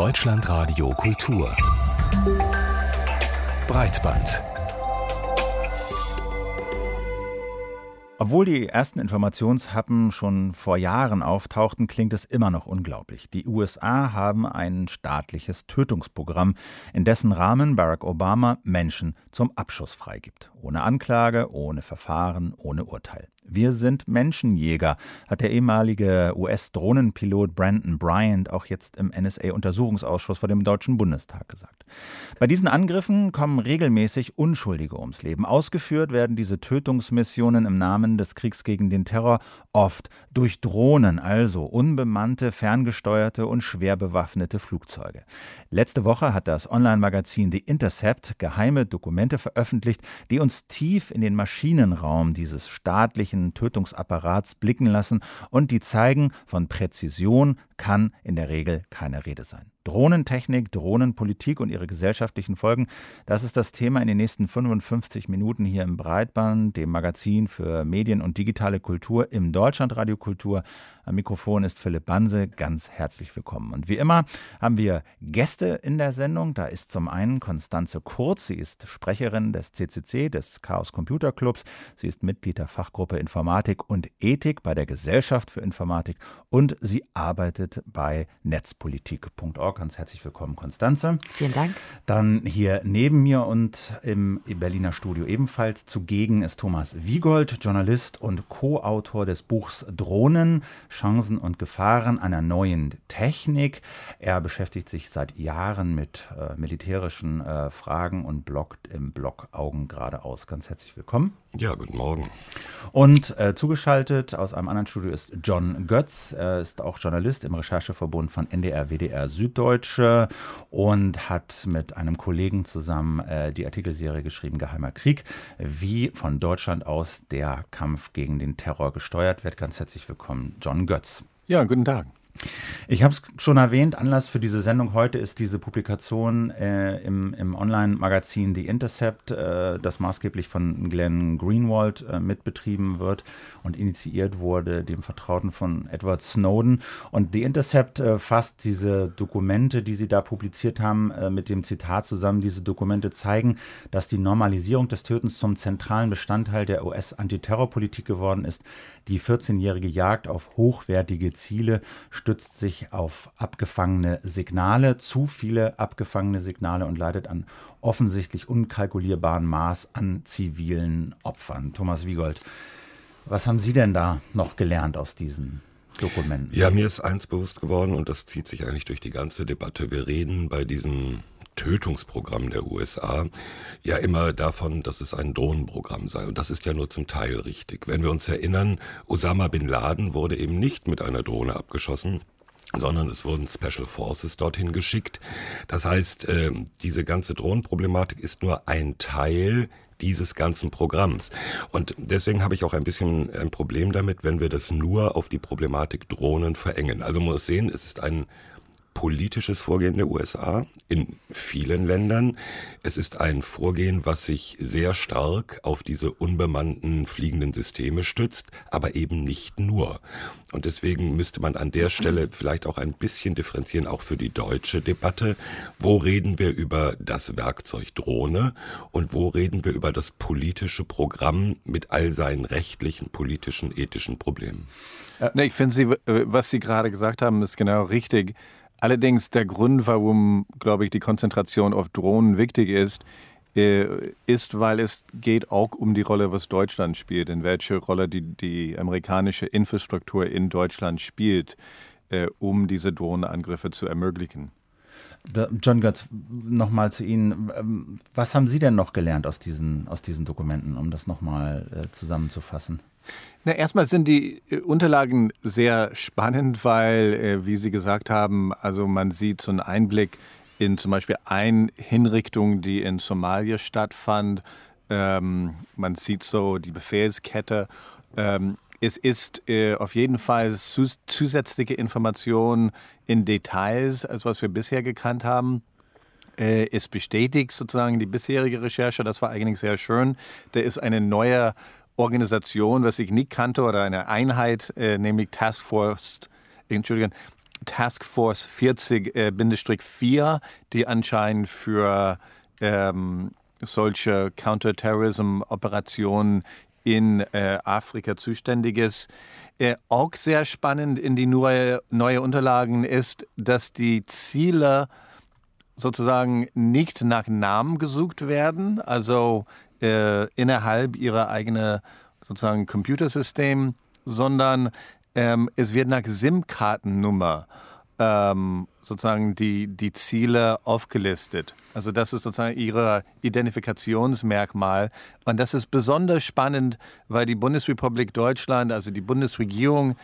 Deutschlandradio Kultur Breitband Obwohl die ersten Informationshappen schon vor Jahren auftauchten, klingt es immer noch unglaublich. Die USA haben ein staatliches Tötungsprogramm, in dessen Rahmen Barack Obama Menschen zum Abschuss freigibt. Ohne Anklage, ohne Verfahren, ohne Urteil. Wir sind Menschenjäger, hat der ehemalige US-Drohnenpilot Brandon Bryant auch jetzt im NSA-Untersuchungsausschuss vor dem Deutschen Bundestag gesagt. Bei diesen Angriffen kommen regelmäßig Unschuldige ums Leben. Ausgeführt werden diese Tötungsmissionen im Namen des Kriegs gegen den Terror oft durch Drohnen, also unbemannte, ferngesteuerte und schwer bewaffnete Flugzeuge. Letzte Woche hat das Online-Magazin The Intercept geheime Dokumente veröffentlicht, die uns tief in den Maschinenraum dieses staatlichen menschlichen Tötungsapparats blicken lassen und die zeigen, von Präzision kann in der Regel keine Rede sein. Drohnentechnik, Drohnenpolitik und ihre gesellschaftlichen Folgen, das ist das Thema in den nächsten 55 Minuten hier im Breitband, dem Magazin für Medien und digitale Kultur im Deutschlandradio Kultur. Am Mikrofon ist Philipp Banse. Ganz herzlich willkommen. Und wie immer haben wir Gäste in der Sendung. Da ist zum einen Konstanze Kurz. Sie ist Sprecherin des CCC, des Chaos Computer Clubs. Sie ist Mitglied der Fachgruppe Informatik und Ethik bei der Gesellschaft für Informatik und sie arbeitet bei netzpolitik.org. Ganz herzlich willkommen, Konstanze. Vielen Dank. Dann hier neben mir und im Berliner Studio ebenfalls zugegen ist Thomas Wiegold, Journalist und Co-Autor des Buchs Drohnen, Chancen und Gefahren einer neuen Technik. Er beschäftigt sich seit Jahren mit äh, militärischen äh, Fragen und bloggt im Blog Augen geradeaus. Ganz herzlich willkommen. Ja, guten Morgen. Und äh, zugeschaltet aus einem anderen Studio ist John Götz. Er ist auch Journalist im Rechercheverbund von NDR, WDR Süddeutsche und hat mit einem Kollegen zusammen äh, die Artikelserie geschrieben Geheimer Krieg, wie von Deutschland aus der Kampf gegen den Terror gesteuert wird. Ganz herzlich willkommen, John Götz. Ja, guten Tag. Ich habe es schon erwähnt, Anlass für diese Sendung heute ist diese Publikation äh, im, im Online-Magazin The Intercept, äh, das maßgeblich von Glenn Greenwald äh, mitbetrieben wird und initiiert wurde, dem Vertrauten von Edward Snowden. Und The Intercept äh, fasst diese Dokumente, die sie da publiziert haben, äh, mit dem Zitat zusammen. Diese Dokumente zeigen, dass die Normalisierung des Tötens zum zentralen Bestandteil der US-Antiterrorpolitik geworden ist. Die 14-jährige Jagd auf hochwertige Ziele stützt sich auf abgefangene Signale, zu viele abgefangene Signale und leidet an offensichtlich unkalkulierbaren Maß an zivilen Opfern. Thomas Wiegold, was haben Sie denn da noch gelernt aus diesen Dokumenten? Ja, mir ist eins bewusst geworden und das zieht sich eigentlich durch die ganze Debatte. Wir reden bei diesem Tötungsprogramm der USA ja immer davon, dass es ein Drohnenprogramm sei. Und das ist ja nur zum Teil richtig. Wenn wir uns erinnern, Osama bin Laden wurde eben nicht mit einer Drohne abgeschossen, sondern es wurden Special Forces dorthin geschickt. Das heißt, äh, diese ganze Drohnenproblematik ist nur ein Teil dieses ganzen Programms. Und deswegen habe ich auch ein bisschen ein Problem damit, wenn wir das nur auf die Problematik Drohnen verengen. Also man muss sehen, es ist ein politisches Vorgehen der USA in vielen Ländern. Es ist ein Vorgehen, was sich sehr stark auf diese unbemannten fliegenden Systeme stützt, aber eben nicht nur. Und deswegen müsste man an der Stelle vielleicht auch ein bisschen differenzieren, auch für die deutsche Debatte. Wo reden wir über das Werkzeug Drohne und wo reden wir über das politische Programm mit all seinen rechtlichen, politischen, ethischen Problemen? Ja, ich finde, was Sie gerade gesagt haben, ist genau richtig. Allerdings der Grund, warum, glaube ich, die Konzentration auf Drohnen wichtig ist, äh, ist, weil es geht auch um die Rolle, was Deutschland spielt, in welche Rolle die, die amerikanische Infrastruktur in Deutschland spielt, äh, um diese Drohnenangriffe zu ermöglichen. John Götz, nochmal zu Ihnen. Ähm, was haben Sie denn noch gelernt aus diesen, aus diesen Dokumenten, um das nochmal äh, zusammenzufassen? Na, erstmal sind die äh, Unterlagen sehr spannend, weil, äh, wie Sie gesagt haben, also man sieht so einen Einblick in zum Beispiel eine Hinrichtung, die in Somalia stattfand. Ähm, man sieht so die Befehlskette. Ähm, es ist äh, auf jeden Fall zus zusätzliche Informationen in Details, als was wir bisher gekannt haben. Äh, es bestätigt sozusagen die bisherige Recherche. Das war eigentlich sehr schön. Da ist eine neue Organisation, was ich nicht kannte, oder eine Einheit, äh, nämlich Task Force, Entschuldigung, Task Force 40-4, äh, die anscheinend für ähm, solche Counterterrorism-Operationen in äh, Afrika zuständig ist. Äh, auch sehr spannend in die neue, neue Unterlagen ist, dass die Ziele sozusagen nicht nach Namen gesucht werden, also äh, innerhalb ihrer eigenen sozusagen Computersystem, sondern ähm, es wird nach SIM-Kartennummer ähm, sozusagen die, die Ziele aufgelistet. Also das ist sozusagen ihre Identifikationsmerkmal. Und das ist besonders spannend, weil die Bundesrepublik Deutschland, also die Bundesregierung,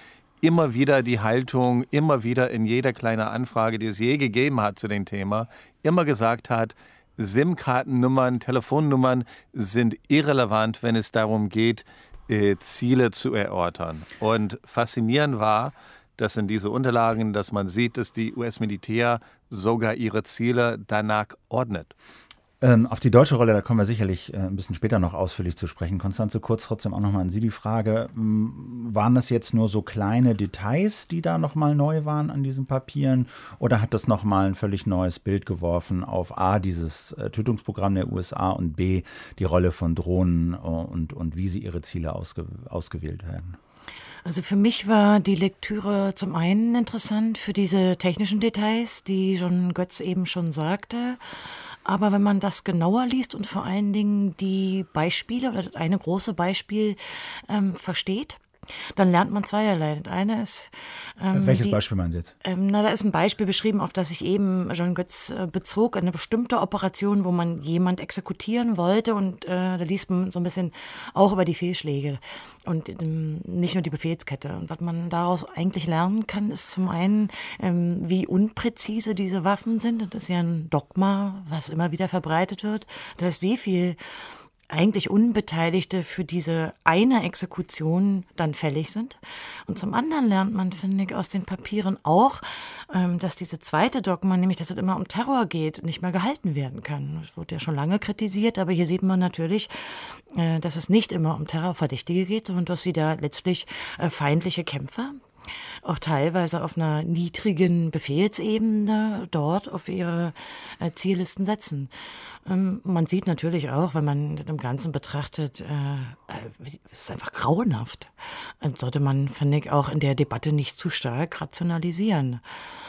immer wieder die Haltung, immer wieder in jeder kleinen Anfrage, die es je gegeben hat zu dem Thema, immer gesagt hat, SIM-Kartennummern, Telefonnummern sind irrelevant, wenn es darum geht, äh, Ziele zu erörtern. Und faszinierend war, dass in diese Unterlagen, dass man sieht, dass die US-Militär sogar ihre Ziele danach ordnet. Ähm, auf die deutsche Rolle, da kommen wir sicherlich äh, ein bisschen später noch ausführlich zu sprechen. Konstanze, kurz trotzdem auch nochmal an Sie die Frage. Ähm, waren das jetzt nur so kleine Details, die da nochmal neu waren an diesen Papieren? Oder hat das nochmal ein völlig neues Bild geworfen auf A, dieses äh, Tötungsprogramm der USA und B, die Rolle von Drohnen äh, und, und wie sie ihre Ziele ausge ausgewählt werden? Also für mich war die Lektüre zum einen interessant für diese technischen Details, die John Götz eben schon sagte. Aber wenn man das genauer liest und vor allen Dingen die Beispiele oder eine große Beispiel ähm, versteht, dann lernt man zweierlei. Das eine ist. Ähm, Welches die, Beispiel meinen Sie jetzt? Ähm, na, da ist ein Beispiel beschrieben, auf das sich eben John Götz äh, bezog, eine bestimmte Operation, wo man jemand exekutieren wollte und äh, da liest man so ein bisschen auch über die Fehlschläge und ähm, nicht nur die Befehlskette. Und was man daraus eigentlich lernen kann, ist zum einen, ähm, wie unpräzise diese Waffen sind. Das ist ja ein Dogma, was immer wieder verbreitet wird. Das heißt, wie viel eigentlich Unbeteiligte für diese eine Exekution dann fällig sind. Und zum anderen lernt man, finde ich, aus den Papieren auch, ähm, dass diese zweite Dogma, nämlich dass es immer um Terror geht, nicht mehr gehalten werden kann. Das wurde ja schon lange kritisiert, aber hier sieht man natürlich, äh, dass es nicht immer um Terrorverdächtige geht, sondern dass sie da letztlich äh, feindliche Kämpfer auch teilweise auf einer niedrigen Befehlsebene dort auf ihre äh, Ziellisten setzen. Ähm, man sieht natürlich auch, wenn man im Ganzen betrachtet, äh, äh, es ist einfach grauenhaft. Und sollte man, finde ich, auch in der Debatte nicht zu stark rationalisieren.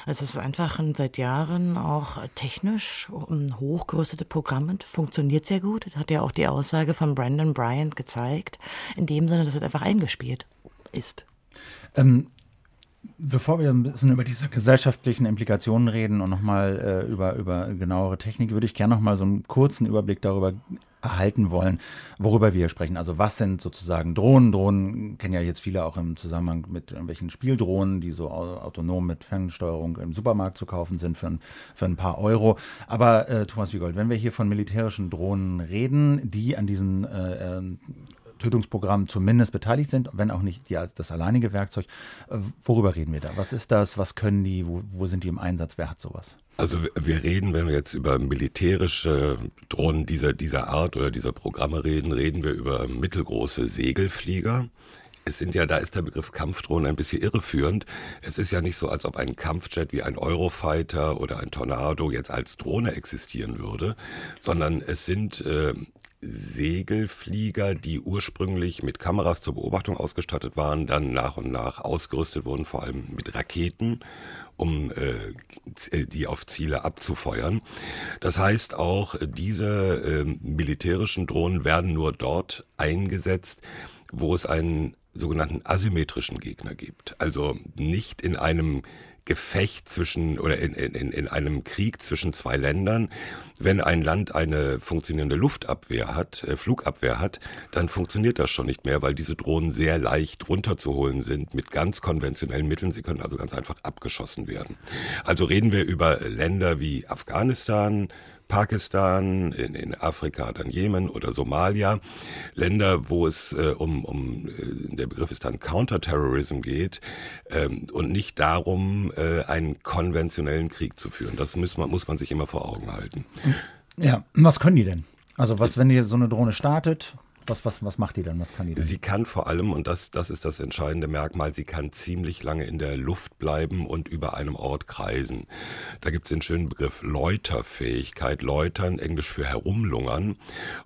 Es ist einfach ein, seit Jahren auch technisch ein hochgerüstete Programm und funktioniert sehr gut. Das hat ja auch die Aussage von Brandon Bryant gezeigt. In dem Sinne, dass es einfach eingespielt ist. Ähm, Bevor wir ein bisschen über diese gesellschaftlichen Implikationen reden und nochmal äh, über, über genauere Technik, würde ich gerne nochmal so einen kurzen Überblick darüber erhalten wollen, worüber wir hier sprechen. Also was sind sozusagen Drohnen? Drohnen kennen ja jetzt viele auch im Zusammenhang mit irgendwelchen Spieldrohnen, die so autonom mit Fernsteuerung im Supermarkt zu kaufen sind für ein, für ein paar Euro. Aber äh, Thomas Wiegold, wenn wir hier von militärischen Drohnen reden, die an diesen äh, äh Tötungsprogramm zumindest beteiligt sind, wenn auch nicht die, das alleinige Werkzeug. Äh, worüber reden wir da? Was ist das? Was können die? Wo, wo sind die im Einsatz? Wer hat sowas? Also wir reden, wenn wir jetzt über militärische Drohnen dieser, dieser Art oder dieser Programme reden, reden wir über mittelgroße Segelflieger. Es sind ja, da ist der Begriff Kampfdrohnen ein bisschen irreführend. Es ist ja nicht so, als ob ein Kampfjet wie ein Eurofighter oder ein Tornado jetzt als Drohne existieren würde, sondern es sind äh, Segelflieger, die ursprünglich mit Kameras zur Beobachtung ausgestattet waren, dann nach und nach ausgerüstet wurden, vor allem mit Raketen, um äh, die auf Ziele abzufeuern. Das heißt auch, diese äh, militärischen Drohnen werden nur dort eingesetzt, wo es einen sogenannten asymmetrischen Gegner gibt. Also nicht in einem Gefecht zwischen oder in, in, in einem Krieg zwischen zwei Ländern. Wenn ein Land eine funktionierende Luftabwehr hat, äh, Flugabwehr hat, dann funktioniert das schon nicht mehr, weil diese Drohnen sehr leicht runterzuholen sind mit ganz konventionellen Mitteln. Sie können also ganz einfach abgeschossen werden. Also reden wir über Länder wie Afghanistan, Pakistan, in, in Afrika dann Jemen oder Somalia, Länder, wo es äh, um, um äh, der Begriff ist dann Counterterrorism geht ähm, und nicht darum, äh, einen konventionellen Krieg zu führen. Das muss man, muss man sich immer vor Augen halten. Ja, was können die denn? Also was, wenn ihr so eine Drohne startet, Was, was, was macht die dann? Was kann die denn? Sie kann vor allem, und das, das ist das entscheidende Merkmal, sie kann ziemlich lange in der Luft bleiben und über einem Ort kreisen. Da gibt es den schönen Begriff Läuterfähigkeit. Läutern, Englisch für herumlungern.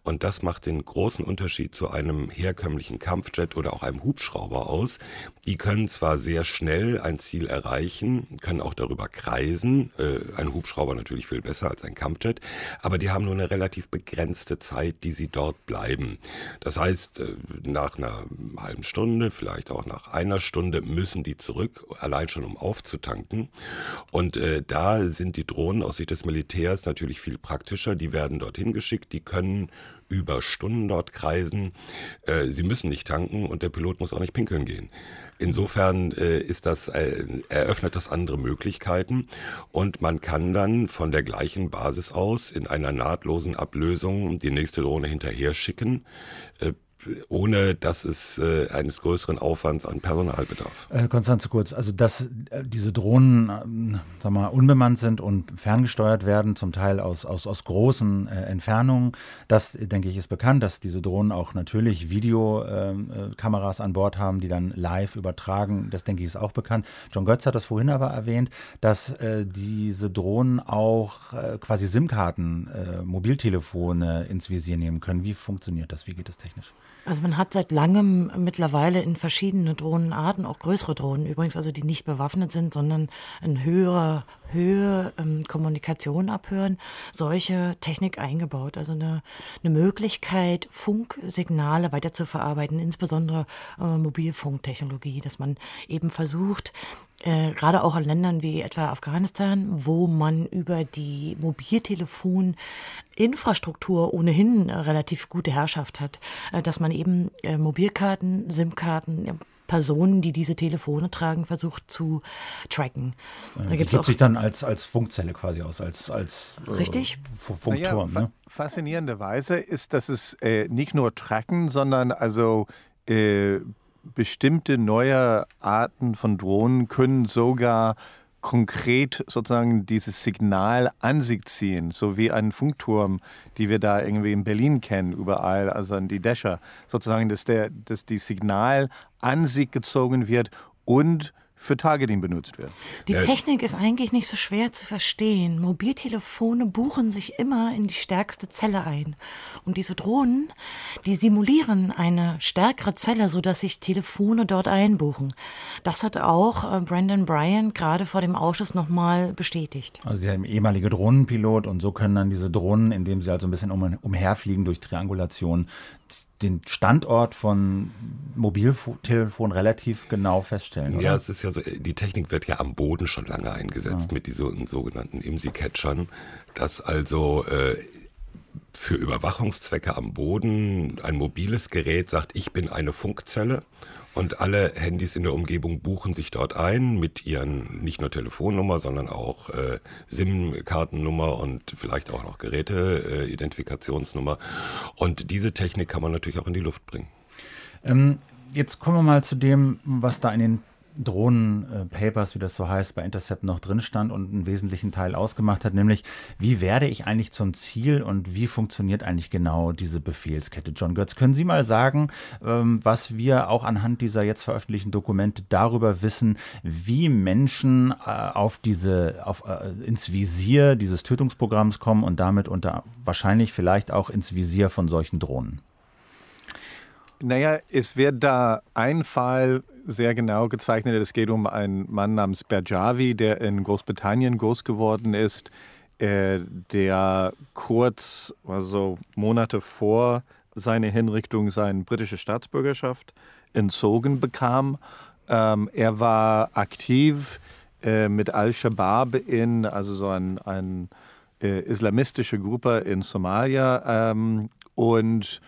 Und das macht den großen Unterschied zu einem herkömmlichen Kampfjet oder auch einem Hubschrauber aus. Die können zwar sehr schnell ein Ziel erreichen, können auch darüber kreisen. Äh, ein Hubschrauber natürlich viel besser als ein Kampfjet, aber die haben nur eine relativ begrenzte Zeit, die sie dort bleiben. Das heißt, äh, nach einer halben Stunde, vielleicht auch nach einer Stunde müssen die zurück, allein schon um aufzutanken. Und äh, da sind die Drohnen aus Sicht des Militärs natürlich viel praktischer. Die werden dorthin geschickt, die können über Stunden dort kreisen. Äh, sie müssen nicht tanken und der Pilot muss auch nicht pinkeln gehen. Insofern äh, ist das, äh, eröffnet das andere Möglichkeiten. Und man kann dann von der gleichen Basis aus in einer nahtlosen Ablösung die nächste Drohne hinterher schicken ohne dass es äh, eines größeren Aufwands an Personal bedarf. Äh, Konstanze Kurz, also dass äh, diese Drohnen äh, sag mal, unbemannt sind und ferngesteuert werden, zum Teil aus, aus, aus großen äh, Entfernungen, das denke ich ist bekannt, dass diese Drohnen auch natürlich Videokameras ähm, äh, an Bord haben, die dann live übertragen, das denke ich ist auch bekannt. John Götz hat das vorhin aber erwähnt, dass diese Drohnen auch quasi SIM-Karten, Mobiltelefone ins Visier nehmen können. Wie funktioniert das? Wie geht das technisch? Also man hat seit langem mittlerweile in verschiedene Drohnenarten, auch größere Drohnen übrigens, also die nicht bewaffnet sind, sondern in höherer Höhe ähm, Kommunikation abhören, solche Technik eingebaut. Also eine, eine Möglichkeit, Funksignale weiter zu verarbeiten, insbesondere äh, Mobilfunktechnologie, dass man eben versucht, äh, gerade auch in Ländern wie etwa Afghanistan, wo man über die Mobiltelefoninfrastruktur ohnehin relativ gute Herrschaft hat, äh, dass man eben äh, Mobilkarten, SIM-Karten, Personen, die diese Telefone tragen, versucht zu tracken. Da die gibt sich dann als, als Funkzelle quasi aus, als, als Richtig? Äh, Funkturm. Naja, ne? Faszinierenderweise ist, dass es äh, nicht nur tracken, sondern also äh, bestimmte neue Arten von Drohnen können sogar konkret sozusagen dieses Signal an sich ziehen, so wie ein Funkturm, die wir da irgendwie in Berlin kennen, überall, also an die Dächer, sozusagen, dass, der, dass die Signal an sich gezogen wird und für Targeting benutzt wird. Die äh, Technik ist eigentlich nicht so schwer zu verstehen. Mobiltelefone buchen sich immer in die stärkste Zelle ein. Und diese Drohnen, die simulieren eine stärkere Zelle, sodass sich Telefone dort einbuchen. Das hat auch äh, Brandon Bryan gerade vor dem Ausschuss nochmal bestätigt. Also der ehemalige Drohnenpilot und so können dann diese Drohnen, indem sie halt so ein bisschen um, umherfliegen durch Triangulation, den Standort von Mobiltelefon relativ genau feststellen. Oder? Ja, es ist ja so, die Technik wird ja am Boden schon lange eingesetzt ja. mit diesen sogenannten IMSI-Catchern, dass also äh, für Überwachungszwecke am Boden ein mobiles Gerät sagt, ich bin eine Funkzelle und alle Handys in der Umgebung buchen sich dort ein mit ihren nicht nur Telefonnummer, sondern auch äh, SIM-Kartennummer und vielleicht auch noch Geräte-Identifikationsnummer. Äh, und diese Technik kann man natürlich auch in die Luft bringen. Ähm, jetzt kommen wir mal zu dem, was da in den Drohnen-Papers, wie das so heißt, bei Intercept noch drin stand und einen wesentlichen Teil ausgemacht hat, nämlich wie werde ich eigentlich zum Ziel und wie funktioniert eigentlich genau diese Befehlskette? John Götz, können Sie mal sagen, ähm, was wir auch anhand dieser jetzt veröffentlichten Dokumente darüber wissen, wie Menschen äh, auf diese, auf, äh, ins Visier dieses Tötungsprogramms kommen und damit unter wahrscheinlich vielleicht auch ins Visier von solchen Drohnen? Naja, es wird da ein Fall sehr genau gezeichnet. Es geht um einen Mann namens Berjavi, der in Großbritannien groß geworden ist, äh, der kurz, also Monate vor seiner Hinrichtung, seine britische Staatsbürgerschaft entzogen bekam. Ähm, er war aktiv äh, mit Al-Shabaab in, also so ein, ein äh, islamistische Gruppe in Somalia. Ähm, und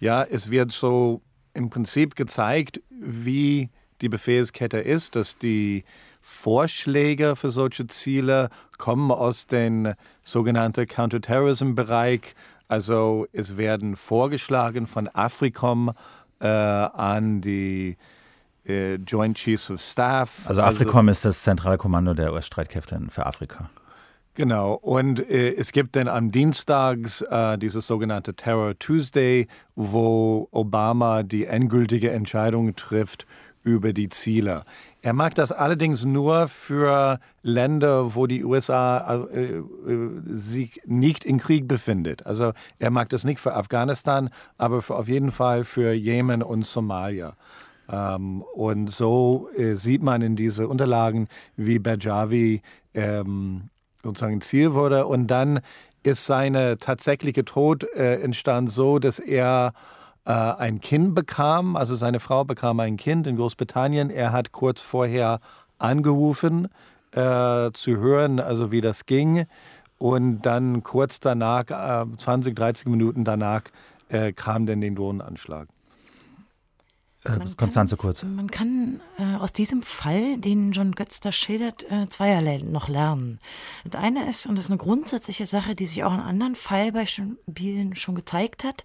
ja, es wird so im Prinzip gezeigt, wie die Befehlskette ist, dass die Vorschläge für solche Ziele kommen aus dem sogenannten Counterterrorism-Bereich. Also es werden vorgeschlagen von AFRICOM äh, an die äh, Joint Chiefs of Staff. Also AFRICOM also, ist das zentrale Kommando der US-Streitkräfte für Afrika. Genau, und äh, es gibt dann am Dienstags äh, dieses sogenannte Terror Tuesday, wo Obama die endgültige Entscheidung trifft über die Ziele. Er mag das allerdings nur für Länder, wo die USA äh, äh, sich nicht in Krieg befindet. Also er mag das nicht für Afghanistan, aber für, auf jeden Fall für Jemen und Somalia. Ähm, und so äh, sieht man in diese Unterlagen, wie Bajavi ähm, sozusagen Ziel wurde. Und dann ist seine tatsächliche Tod äh, entstand so, dass er äh, ein Kind bekam, also seine Frau bekam ein Kind in Großbritannien. Er hat kurz vorher angerufen, äh, zu hören, also wie das ging. Und dann kurz danach, 20, äh, 30 Minuten danach, äh, kam dann den Drohnenanschlag. Äh, Konstanze kurz. Man kann äh, aus diesem Fall, den John Götz da schildert, äh, zweierlei noch lernen. Das eine ist, und das ist eine grundsätzliche Sache, die sich auch in anderen Fallbeispielen schon gezeigt hat,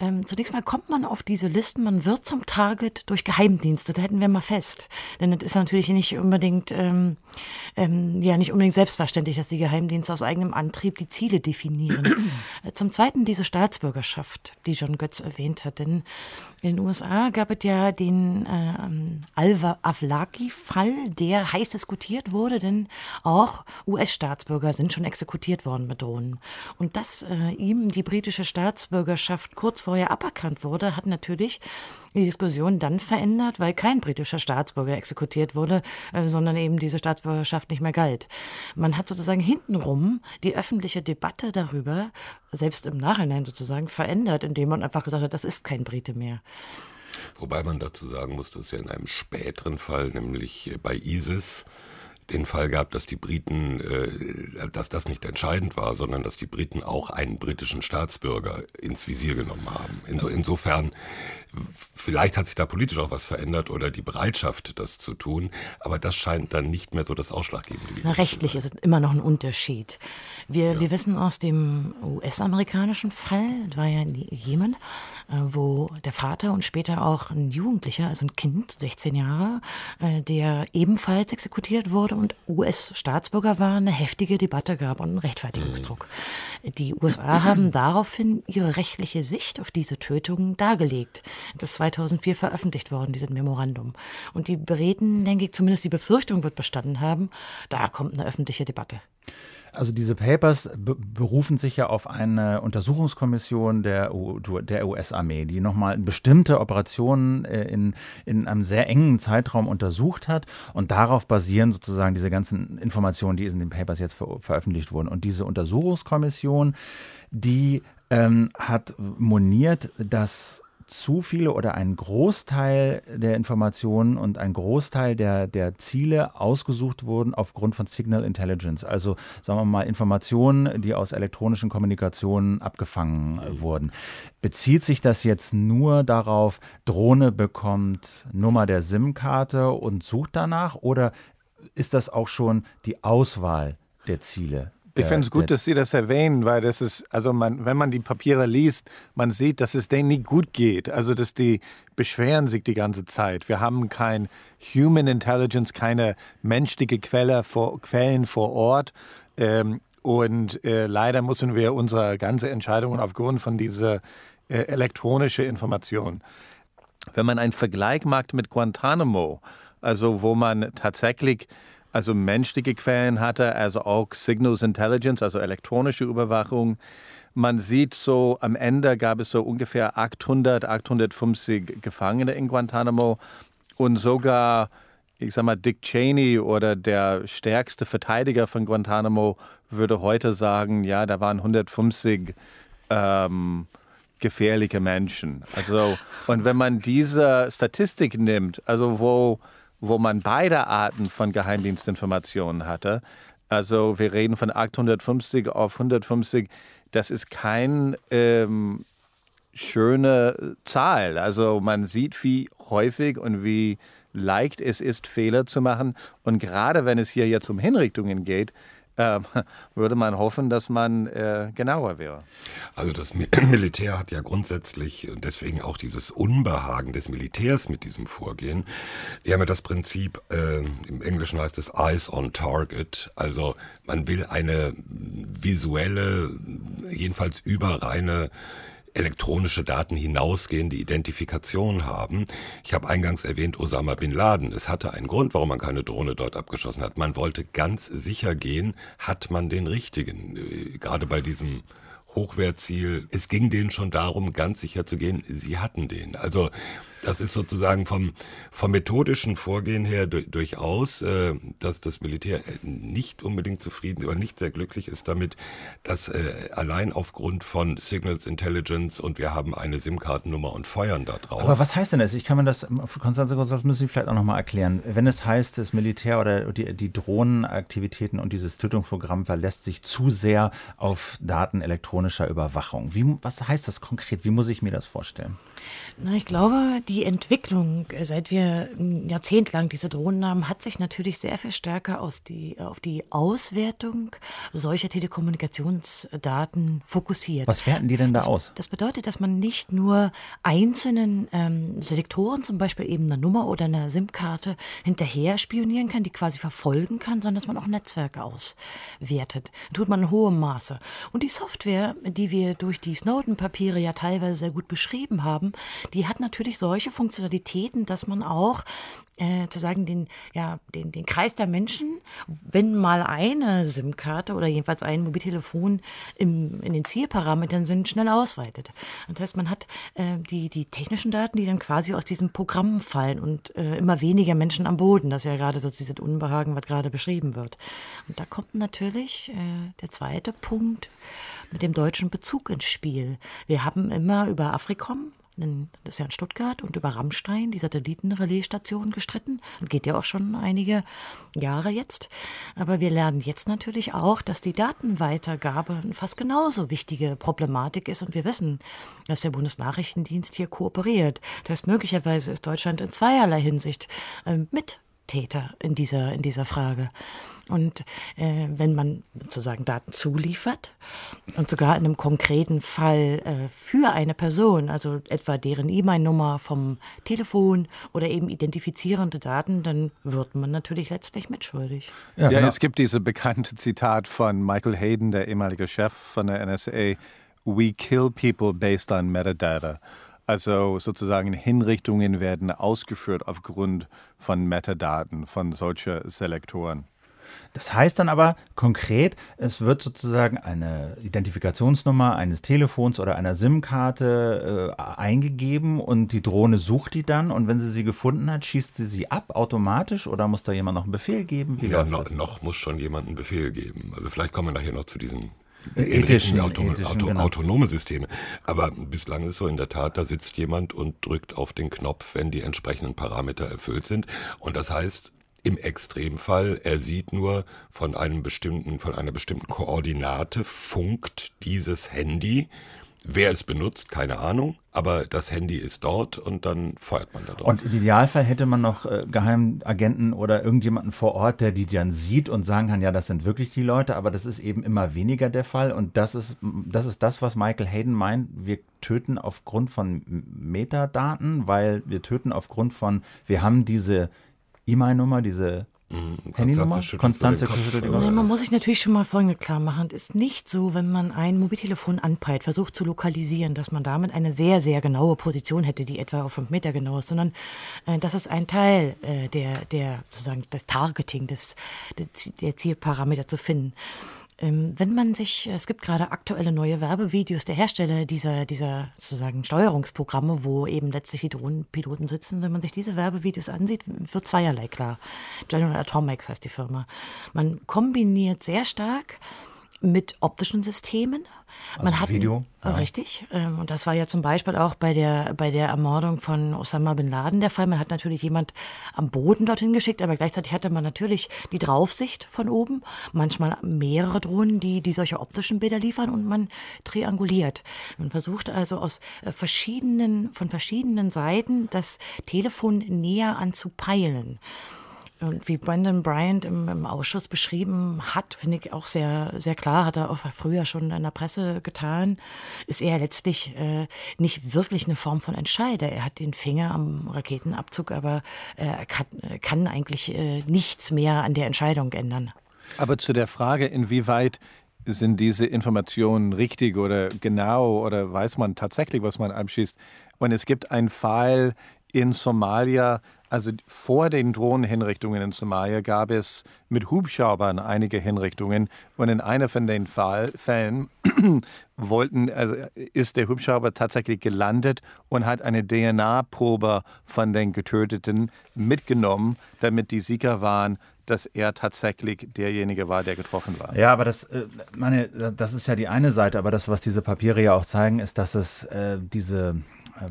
ähm, zunächst mal kommt man auf diese Listen, man wird zum Target durch Geheimdienste, da hätten wir mal fest. Denn das ist natürlich nicht unbedingt, ähm, ähm, ja, nicht unbedingt selbstverständlich, dass die Geheimdienste aus eigenem Antrieb die Ziele definieren. Äh, zum Zweiten diese Staatsbürgerschaft, die John Götz erwähnt hat. Denn in den USA gab es ja den äh, Al-Awlaki-Fall, der heiß diskutiert wurde, denn auch US-Staatsbürger sind schon exekutiert worden mit Drohnen. Und dass äh, ihm die britische Staatsbürgerschaft kurz vorher aberkannt wurde, hat natürlich die Diskussion dann verändert, weil kein britischer Staatsbürger exekutiert wurde, äh, sondern eben diese Staatsbürgerschaft nicht mehr galt. Man hat sozusagen hintenrum die öffentliche Debatte darüber, selbst im Nachhinein sozusagen, verändert, indem man einfach gesagt hat, das ist kein Brite mehr. Wobei man dazu sagen muss, dass ja in einem späteren Fall, nämlich bei ISIS, den Fall gab, dass die Briten, äh, dass das nicht entscheidend war, sondern dass die Briten auch einen britischen Staatsbürger ins Visier genommen haben. Inso, insofern, vielleicht hat sich da politisch auch was verändert oder die Bereitschaft, das zu tun, aber das scheint dann nicht mehr so das Ausschlaggebende. Na, rechtlich ist es immer noch ein Unterschied. Wir, ja. wir wissen aus dem US-amerikanischen Fall, das war ja Jemen, äh, wo der Vater und später auch ein Jugendlicher, also ein Kind, 16 Jahre, äh, der ebenfalls exekutiert wurde und US-Staatsbürger war, eine heftige Debatte gab und einen Rechtfertigungsdruck. Die USA haben daraufhin ihre rechtliche Sicht auf diese Tötungen dargelegt. Das ist 2004 veröffentlicht worden, dieses Memorandum. Und die Bereden, denke ich, zumindest die Befürchtung wird bestanden haben, da kommt eine öffentliche Debatte. Also diese Papers berufen sich ja auf eine Untersuchungskommission der, der US-Armee, die nochmal bestimmte Operationen äh, in, in einem sehr engen Zeitraum untersucht hat und darauf basieren sozusagen diese ganzen Informationen, die in den Papers jetzt ver veröffentlicht wurden. Und diese Untersuchungskommission, die ähm, hat moniert, dass zu viele oder ein Großteil der Informationen und ein Großteil der, der Ziele ausgesucht wurden aufgrund von Signal Intelligence. Also sagen wir mal Informationen, die aus elektronischen Kommunikationen abgefangen wurden. Bezieht sich das jetzt nur darauf, Drohne bekommt Nummer der SIM-Karte und sucht danach oder ist das auch schon die Auswahl der Ziele? Ich finde es gut, dass Sie das erwähnen, weil das ist, also man, wenn man die Papiere liest, man sieht, dass es denen nicht gut geht. Also dass die beschweren sich die ganze Zeit. Wir haben kein Human Intelligence, keine menschliche Quelle vor, Quellen vor Ort. Ähm, und äh, leider müssen wir unsere ganze Entscheidungen aufgrund von dieser äh, elektronischen Information. Wenn man einen Vergleich macht mit Guantanamo, also wo man tatsächlich also menschliche Quellen hatte, also auch Signals Intelligence, also elektronische Überwachung. Man sieht so, am Ende gab es so ungefähr 800, 850 Gefangene in Guantanamo und sogar, ich sag mal, Dick Cheney oder der stärkste Verteidiger von Guantanamo würde heute sagen, ja, da waren 150 ähm, gefährliche Menschen. Also, und wenn man diese Statistik nimmt, also wo wo man beide Arten von Geheimdienstinformationen hatte. Also wir reden von 850 auf 150. Das ist kein ähm, schöne Zahl. Also man sieht, wie häufig und wie leicht es ist, Fehler zu machen. Und gerade wenn es hier jetzt um Hinrichtungen geht, äh, würde man hoffen, dass man äh, genauer wäre. Also das Militär hat ja grundsätzlich, und deswegen auch dieses Unbehagen des Militärs mit diesem Vorgehen, die haben ja das Prinzip, äh, im Englischen heißt es Eyes on Target, also man will eine visuelle, jedenfalls überreine elektronische Daten hinausgehende Identifikation haben. Ich habe eingangs erwähnt Osama bin Laden. Es hatte einen Grund, warum man keine Drohne dort abgeschossen hat. Man wollte ganz sicher gehen, hat man den richtigen. Äh, gerade bei diesem Hochwertziel. Es ging denen schon darum, ganz sicher zu gehen, sie hatten den. Also das ist sozusagen vom, vom methodischen Vorgehen her du, durchaus, äh, dass das Militär äh, nicht unbedingt zufrieden oder nicht sehr glücklich ist damit, dass äh, allein aufgrund von Signals Intelligence und wir haben eine SIM-Kartennummer und feuern da drauf. Aber was heißt denn das? Ich kann mir das, Konstanze, das müssen Sie vielleicht auch nochmal erklären. Wenn es heißt, das Militär oder die, die Drohnenaktivitäten und dieses Tötungsprogramm verlässt sich zu sehr auf Daten elektronischer Überwachung. Wie, was heißt das konkret? Wie muss ich mir das vorstellen? Na, ich glaube, die Entwicklung, äh, seit wir jahrzehntelang diese Drohnen haben, hat sich natürlich sehr viel stärker aus die, auf die Auswertung solcher Telekommunikationsdaten fokussiert. Was werten die denn da das, aus? Das bedeutet, dass man nicht nur einzelnen ähm, Selektoren, zum Beispiel eben eine Nummer oder eine SIM-Karte, hinterher spionieren kann, die quasi verfolgen kann, sondern dass man auch Netzwerke auswertet. Das tut man in hohem Maße. Und die Software, die wir durch die Snowden-Papiere ja teilweise sehr gut beschrieben haben, die hat natürlich solche Funktionalitäten, dass man auch äh, zu sagen, den, ja, den, den Kreis der Menschen, wenn mal eine SIM-Karte oder jedenfalls ein Mobiltelefon im, in den Zielparametern sind, schnell ausweitet. Das heißt, man hat äh, die, die technischen Daten, die dann quasi aus diesem Programm fallen und äh, immer weniger Menschen am Boden. Das ist ja gerade so dieses Unbehagen, was gerade beschrieben wird. Und da kommt natürlich äh, der zweite Punkt mit dem deutschen Bezug ins Spiel. Wir haben immer über Afrikom das ist ja in Stuttgart und über Rammstein, die Satellitenrelaisstation gestritten. Geht ja auch schon einige Jahre jetzt. Aber wir lernen jetzt natürlich auch, dass die Datenweitergabe eine fast genauso wichtige Problematik ist. Und wir wissen, dass der Bundesnachrichtendienst hier kooperiert. Das heißt, möglicherweise ist Deutschland in zweierlei Hinsicht äh, mit Täter in dieser, in dieser Frage. Und äh, wenn man sozusagen Daten zuliefert und sogar in einem konkreten Fall äh, für eine Person, also etwa deren E-Mail-Nummer vom Telefon oder eben identifizierende Daten, dann wird man natürlich letztlich mitschuldig. Ja, ja genau. es gibt diese bekannte Zitat von Michael Hayden, der ehemalige Chef von der NSA, We kill people based on metadata. Also sozusagen Hinrichtungen werden ausgeführt aufgrund von Metadaten, von solchen Selektoren. Das heißt dann aber konkret, es wird sozusagen eine Identifikationsnummer eines Telefons oder einer SIM-Karte äh, eingegeben und die Drohne sucht die dann und wenn sie sie gefunden hat, schießt sie sie ab automatisch oder muss da jemand noch einen Befehl geben? Wie ja, noch, noch, muss schon jemand einen Befehl geben. Also vielleicht kommen wir nachher noch zu diesen ethischen, Auto, ethischen Auto, genau. autonome Systeme. Aber bislang ist so in der Tat, da sitzt jemand und drückt auf den Knopf, wenn die entsprechenden Parameter erfüllt sind. Und das heißt, im Extremfall, er sieht nur von einem bestimmten, von einer bestimmten Koordinate funkt dieses Handy. Wer es benutzt, keine Ahnung, aber das Handy ist dort und dann feuert man da drauf. Und im Idealfall hätte man noch äh, Geheimagenten oder irgendjemanden vor Ort, der die dann sieht und sagen kann, ja, das sind wirklich die Leute, aber das ist eben immer weniger der Fall. Und das ist das, ist das was Michael Hayden meint, wir töten aufgrund von Metadaten, weil wir töten aufgrund von, wir haben diese E-Mail-Nummer, diese Mhm, Handynummer? Konstanze nee, Man muss sich natürlich schon mal Folgendes klar machen. Es ist nicht so, wenn man ein Mobiltelefon anpeilt, versucht zu lokalisieren, dass man damit eine sehr, sehr genaue Position hätte, die etwa auf fünf Meter genau ist, sondern äh, das ist ein Teil äh, der, der sozusagen des Targeting, des, der Zielparameter zu finden. Ähm, wenn man sich, es gibt gerade aktuelle neue Werbevideos der Hersteller dieser, dieser sozusagen Steuerungsprogramme, wo eben letztlich die Drohnenpiloten sitzen. Wenn man sich diese Werbevideos ansieht, wird zweierlei klar. General Atomics heißt die Firma. Man kombiniert sehr stark mit optischen Systemen. Also man hat Video. Ja. Richtig. Ähm, und das war ja zum Beispiel auch bei der, bei der Ermordung von Osama bin Laden der Fall. Man hat natürlich jemand am Boden dorthin geschickt, aber gleichzeitig hatte man natürlich die Draufsicht von oben. Manchmal mehrere Drohnen, die, die solche optischen Bilder liefern und man trianguliert. Man versucht also aus äh, verschiedenen, von verschiedenen Seiten das Telefon näher anzupeilen. Und wie Brandon Bryant im, im Ausschuss beschrieben hat, finde ich auch sehr, sehr klar, hat er auch früher schon in der Presse getan, ist er letztlich äh, nicht wirklich eine Form von Entscheider. Er hat den Finger am Raketenabzug, aber äh, er kann, kann eigentlich äh, nichts mehr an der Entscheidung ändern. Aber zu der Frage, inwieweit sind diese Informationen richtig oder genau oder weiß man tatsächlich, was man abschießt? Und es gibt einen Fall in Somalia, also vor den Drohnenhinrichtungen in Somalia gab es mit Hubschraubern einige Hinrichtungen und in einer von den Fall, Fällen wollten, also ist der Hubschrauber tatsächlich gelandet und hat eine DNA-Probe von den Getöteten mitgenommen, damit die sicher waren, dass er tatsächlich derjenige war, der getroffen war. Ja, aber das, äh, meine, das ist ja die eine Seite, aber das, was diese Papiere ja auch zeigen, ist, dass es äh, diese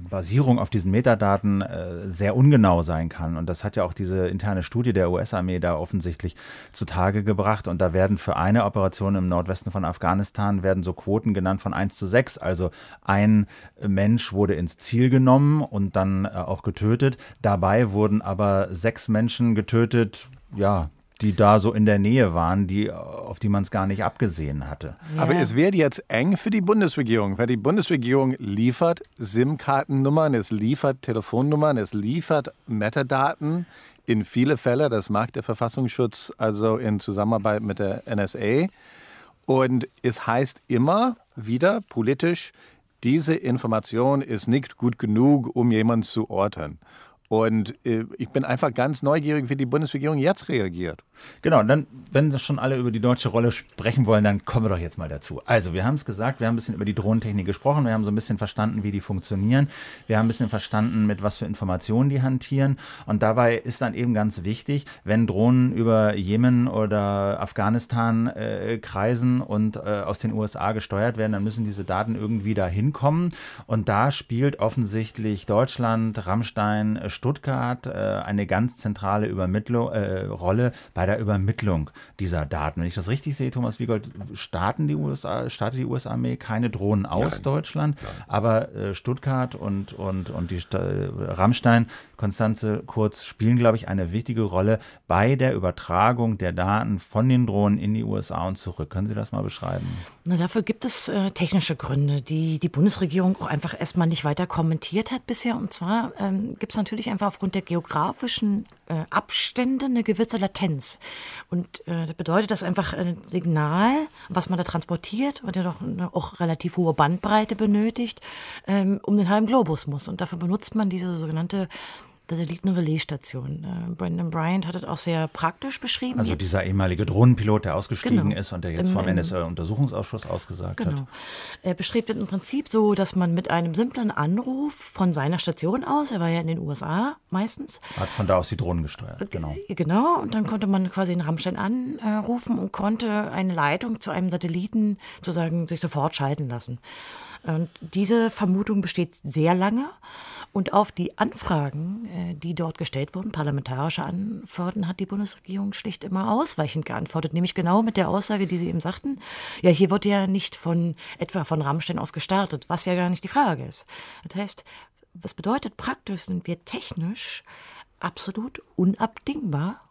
Basierung auf diesen Metadaten äh, sehr ungenau sein kann. Und das hat ja auch diese interne Studie der US-Armee da offensichtlich zutage gebracht. Und da werden für eine Operation im Nordwesten von Afghanistan werden so Quoten genannt von 1 zu 6. Also ein Mensch wurde ins Ziel genommen und dann äh, auch getötet. Dabei wurden aber sechs Menschen getötet, ja, die da so in der Nähe waren, die, auf die man es gar nicht abgesehen hatte. Ja. Aber es wird jetzt eng für die Bundesregierung, weil die Bundesregierung liefert SIM-Kartennummern, es liefert Telefonnummern, es liefert Metadaten in viele Fälle. Das mag der Verfassungsschutz also in Zusammenarbeit mit der NSA. Und es heißt immer wieder politisch, diese Information ist nicht gut genug, um jemanden zu orten. Und äh, ich bin einfach ganz neugierig, wie die Bundesregierung jetzt reagiert. Genau, dann, wenn schon alle über die deutsche Rolle sprechen wollen, dann kommen wir doch jetzt mal dazu. Also, wir haben es gesagt, wir haben ein bisschen über die Drohnentechnik gesprochen, wir haben so ein bisschen verstanden, wie die funktionieren, wir haben ein bisschen verstanden, mit was für Informationen die hantieren. Und dabei ist dann eben ganz wichtig, wenn Drohnen über Jemen oder Afghanistan äh, kreisen und äh, aus den USA gesteuert werden, dann müssen diese Daten irgendwie da hinkommen. Und da spielt offensichtlich Deutschland, Rammstein, Stuttgart äh, eine ganz zentrale Übermittlung, äh, Rolle bei der Übermittlung dieser Daten. Wenn ich das richtig sehe, Thomas Wiegold, starten die USA, startet die US-Armee keine Drohnen aus Nein. Deutschland, Nein. aber äh, Stuttgart und, und, und die Sta Rammstein, Konstanze Kurz, spielen, glaube ich, eine wichtige Rolle bei der Übertragung der Daten von den Drohnen in die USA und zurück. Können Sie das mal beschreiben? Na, dafür gibt es äh, technische Gründe, die die Bundesregierung auch einfach erstmal nicht weiter kommentiert hat bisher. Und zwar ähm, gibt es natürlich einfach aufgrund der geografischen äh, Abstände eine gewisse Latenz. Und äh, das bedeutet, dass einfach ein Signal, was man da transportiert und ja doch eine auch relativ hohe Bandbreite benötigt, ähm, um den halben Globus muss. Und dafür benutzt man diese sogenannte Satellitenrelaisstation. Äh, Brandon Bryant hat es auch sehr praktisch beschrieben. Also jetzt. dieser ehemalige Drohnenpilot, der ausgestiegen genau. ist und der jetzt Im, vom NSA-Untersuchungsausschuss ausgesagt genau. hat. Er beschreibt es im Prinzip so, dass man mit einem simplen Anruf von seiner Station aus, er war ja in den USA meistens. Hat von da aus die Drohnen gesteuert, genau. Genau, und dann konnte man quasi in Rammstein anrufen und konnte eine Leitung zu einem Satelliten sozusagen sich sofort schalten lassen. Und diese Vermutung besteht sehr lange. Und auf die Anfragen, äh, die dort gestellt wurden, parlamentarische Antworten, hat die Bundesregierung schlicht immer ausweichend geantwortet. Nämlich genau mit der Aussage, die Sie eben sagten. Ja, hier wird ja nicht von etwa von Rammstein aus gestartet, was ja gar nicht die Frage ist. Das heißt, was bedeutet praktisch, sind wir technisch absolut unabdingbar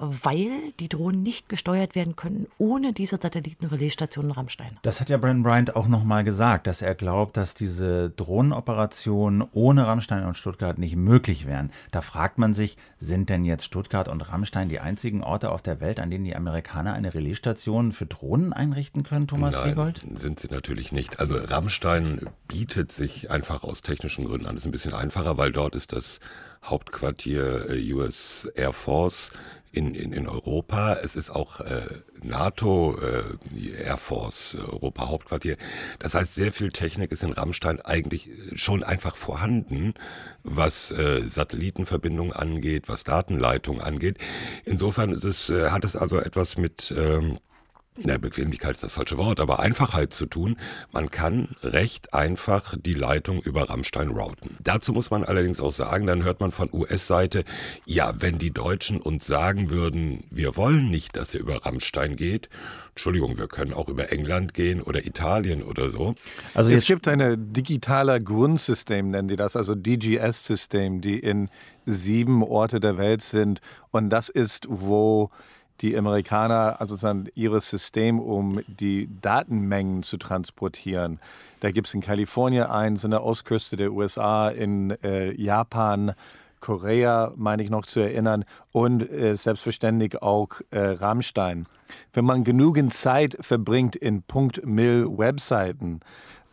weil die Drohnen nicht gesteuert werden können ohne diese Satellitenrelaisstation in Rammstein. Das hat ja Brandon Bryant auch nochmal gesagt, dass er glaubt, dass diese Drohnenoperationen ohne Rammstein und Stuttgart nicht möglich wären. Da fragt man sich, sind denn jetzt Stuttgart und Rammstein die einzigen Orte auf der Welt, an denen die Amerikaner eine Relaisstation für Drohnen einrichten können, Thomas Nein, Riegold? sind sie natürlich nicht. Also Rammstein bietet sich einfach aus technischen Gründen an. Das ist ein bisschen einfacher, weil dort ist das Hauptquartier äh, US Air Force in, in, in Europa. Es ist auch äh, NATO, äh, Air Force, Europa Hauptquartier. Das heißt, sehr viel Technik ist in Rammstein eigentlich schon einfach vorhanden, was äh, Satellitenverbindungen angeht, was Datenleitung angeht. Insofern ist es, äh, hat es also etwas mit ähm, na, Bequemlichkeit ist das falsche Wort, aber Einfachheit zu tun. Man kann recht einfach die Leitung über Rammstein routen. Dazu muss man allerdings auch sagen, dann hört man von US-Seite, ja, wenn die Deutschen uns sagen würden, wir wollen nicht, dass ihr über Rammstein geht, Entschuldigung, wir können auch über England gehen oder Italien oder so. Also es gibt ein digitaler Grundsystem, nennen die das, also DGS-System, die in sieben Orte der Welt sind. Und das ist, wo die Amerikaner also sozusagen ihres System, um die Datenmengen zu transportieren. Da gibt es in Kalifornien eins, in der Ostküste der USA, in äh, Japan, Korea, meine ich noch zu erinnern, und äh, selbstverständlich auch äh, Rammstein. Wenn man genügend Zeit verbringt in Punkt-Mill-Webseiten,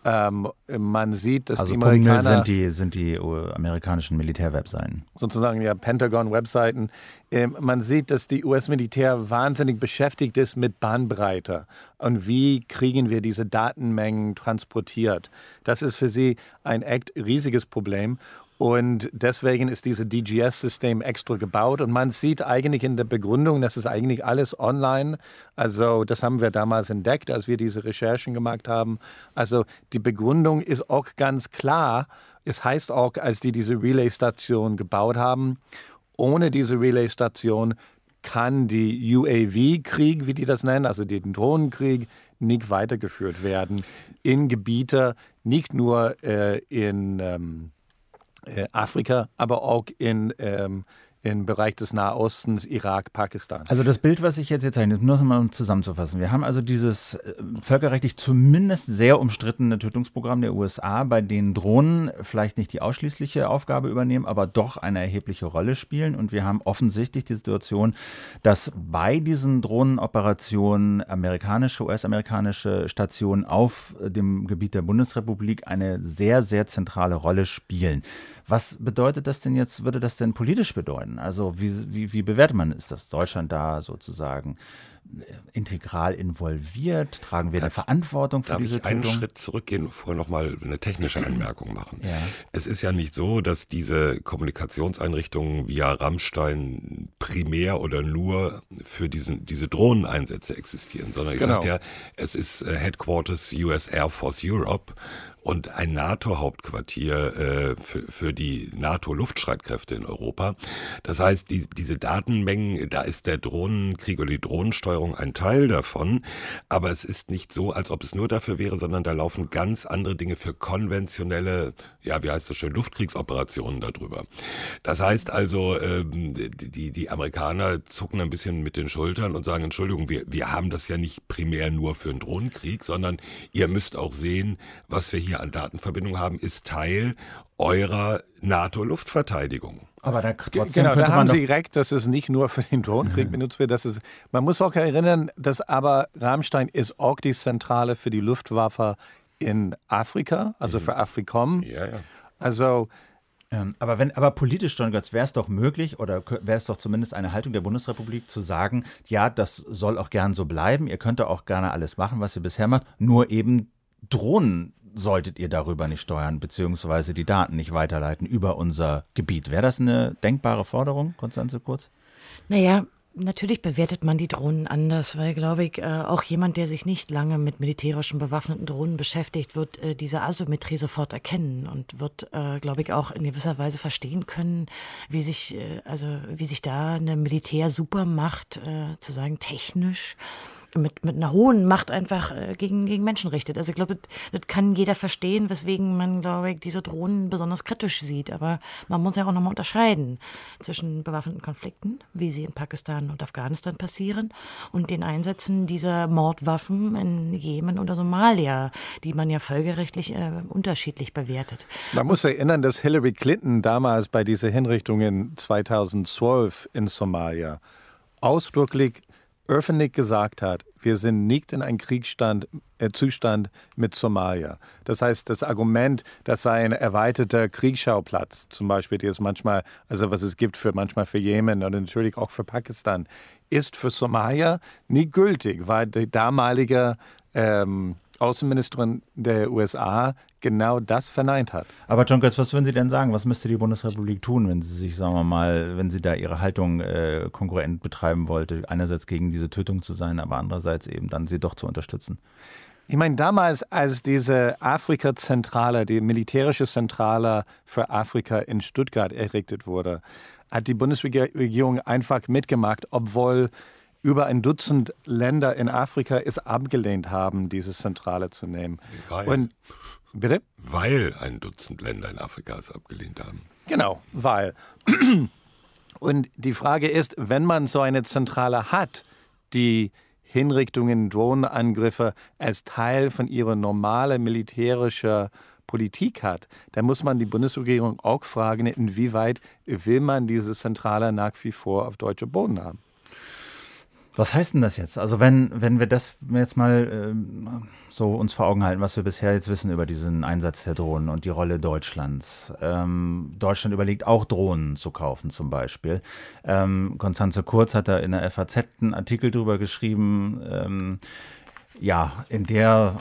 ähm, man sieht, dass also die Amerikaner sind die, sind die äh, amerikanischen Militärwebseiten. Sozusagen ja Pentagon-Webseiten. Ähm, man sieht, dass die US-Militär wahnsinnig beschäftigt ist mit Bahnbreite und wie kriegen wir diese Datenmengen transportiert. Das ist für sie ein echt riesiges Problem. Und deswegen ist dieses DGS-System extra gebaut. Und man sieht eigentlich in der Begründung, das ist eigentlich alles online. Also das haben wir damals entdeckt, als wir diese Recherchen gemacht haben. Also die Begründung ist auch ganz klar. Es heißt auch, als die diese Relay-Station gebaut haben, ohne diese Relay-Station kann die UAV-Krieg, wie die das nennen, also den Drohnenkrieg, nicht weitergeführt werden in Gebiete, nicht nur äh, in... Ähm, äh, Afrika, aber auch in, ähm, im Bereich des Nahostens, Irak, Pakistan. Also das Bild, was ich jetzt hier zeichne, nur mal um zusammenzufassen. Wir haben also dieses äh, völkerrechtlich zumindest sehr umstrittene Tötungsprogramm der USA, bei denen Drohnen vielleicht nicht die ausschließliche Aufgabe übernehmen, aber doch eine erhebliche Rolle spielen. Und wir haben offensichtlich die Situation, dass bei diesen Drohnenoperationen amerikanische, US-amerikanische Stationen auf dem Gebiet der Bundesrepublik eine sehr, sehr zentrale Rolle spielen. Was bedeutet das denn jetzt, würde das denn politisch bedeuten? Also wie, wie, wie bewertet man, ist das Deutschland da sozusagen integral involviert? Tragen wir eine Verantwortung für Darf diese ich einen Tötung? Schritt zurückgehen und vorher nochmal eine technische Anmerkung machen? Ja. Es ist ja nicht so, dass diese Kommunikationseinrichtungen via Rammstein primär oder nur für diesen, diese Drohneneinsätze existieren, sondern ich Genau. sagte ja, es ist äh, Headquarters US Air Force Europe und ein NATO-Hauptquartier äh, für, für die NATO-Luftstreitkräfte in Europa. Das heißt, die, diese Datenmengen, da ist der Drohnenkrieg oder die Drohnensteuerung ein Teil davon, aber es ist nicht so, als ob es nur dafür wäre, sondern da laufen ganz andere Dinge für konventionelle, ja, wie heißt das schön, Luftkriegsoperationen darüber. Das heißt also, ähm, die, die Amerikaner zucken ein bisschen mit den Schultern und sagen, Entschuldigung, wir, wir haben das ja nicht primär nur für einen Drohnenkrieg, sondern ihr müsst auch sehen, was wir hier an Datenverbindungen haben, ist Teil eurer NATO-Luftverteidigung. Aber da trotzdem genau, da man haben Sie recht, dass es nicht nur für den Drohnenkrieg benutzt wird. Das ist, man muss auch erinnern, dass aber Rammstein ist auch die Zentrale für die Luftwaffe in Afrika, also für Afrikom. Ja, ja. Also ähm, aber wenn, aber politisch, John Götz, wäre es doch möglich oder wäre es doch zumindest eine Haltung der Bundesrepublik zu sagen, ja, das soll auch gern so bleiben. Ihr könnt auch gerne alles machen, was ihr bisher macht, nur eben Drohnen solltet ihr darüber nicht steuern, beziehungsweise die Daten nicht weiterleiten über unser Gebiet. Wäre das eine denkbare Forderung, Konstanze Kurz? Naja, natürlich bewertet man die Drohnen anders, weil, glaube ich, äh, auch jemand, der sich nicht lange mit militärischen bewaffneten Drohnen beschäftigt, wird äh, diese Asymmetrie sofort erkennen und wird, äh, glaube ich, auch in gewisser Weise verstehen können, wie sich, also wie sich da eine Militär-Supermacht, äh, zu sagen, technisch mit, mit einer hohen Macht einfach äh, gegen, gegen Menschen richtet. Also ich glaube, das, kann jeder verstehen, weswegen man, glaube ich, diese Drohnen besonders kritisch sieht. Aber man muss ja auch nochmal unterscheiden zwischen bewaffneten Konflikten, wie sie in Pakistan und Afghanistan passieren, und den Einsätzen dieser Mordwaffen in Jemen oder Somalia, die man ja völkerrechtlich äh, unterschiedlich bewertet. Man muss erinnern, dass Hillary Clinton damals bei dieser Hinrichtung in 2012 in Somalia ausdrücklich öffentlich gesagt hat, wir sind nicht in einem Kriegsstand, äh, Zustand mit Somalia. Das heißt, das Argument, das sei ein erweiterter Kriegsschauplatz, zum Beispiel, die es manchmal, also was es gibt für manchmal für Jemen und natürlich auch für Pakistan, ist für Somalia nicht gültig, weil die damalige ähm, Außenministerin der USA genau das verneint hat. Aber John Götz, was würden Sie denn sagen? Was müsste die Bundesrepublik tun, wenn sie sich, sagen wir mal, wenn sie da ihre Haltung äh, konkurrent betreiben wollte, einerseits gegen diese Tötung zu sein, aber andererseits eben dann sie doch zu unterstützen? Ich meine, damals, als diese Afrika-Zentrale, die militärische Zentrale für Afrika in Stuttgart errichtet wurde, hat die Bundesregierung einfach mitgemacht, obwohl über ein Dutzend Länder in Afrika es abgelehnt haben, diese Zentrale zu nehmen. Weil, Und bitte? weil ein Dutzend Länder in Afrika es abgelehnt haben. Genau, weil. Und die Frage ist, wenn man so eine Zentrale hat, die Hinrichtungen, Drohnenangriffe als Teil von ihrer normalen militärischen Politik hat, dann muss man die Bundesregierung auch fragen, inwieweit will man diese Zentrale nach wie vor auf deutschem Boden haben. Was heißt denn das jetzt? Also wenn, wenn wir das jetzt mal ähm, so uns vor Augen halten, was wir bisher jetzt wissen über diesen Einsatz der Drohnen und die Rolle Deutschlands. Ähm, Deutschland überlegt auch Drohnen zu kaufen zum Beispiel. Ähm, Konstanze Kurz hat da in der FAZ einen Artikel drüber geschrieben, ähm, ja, in der,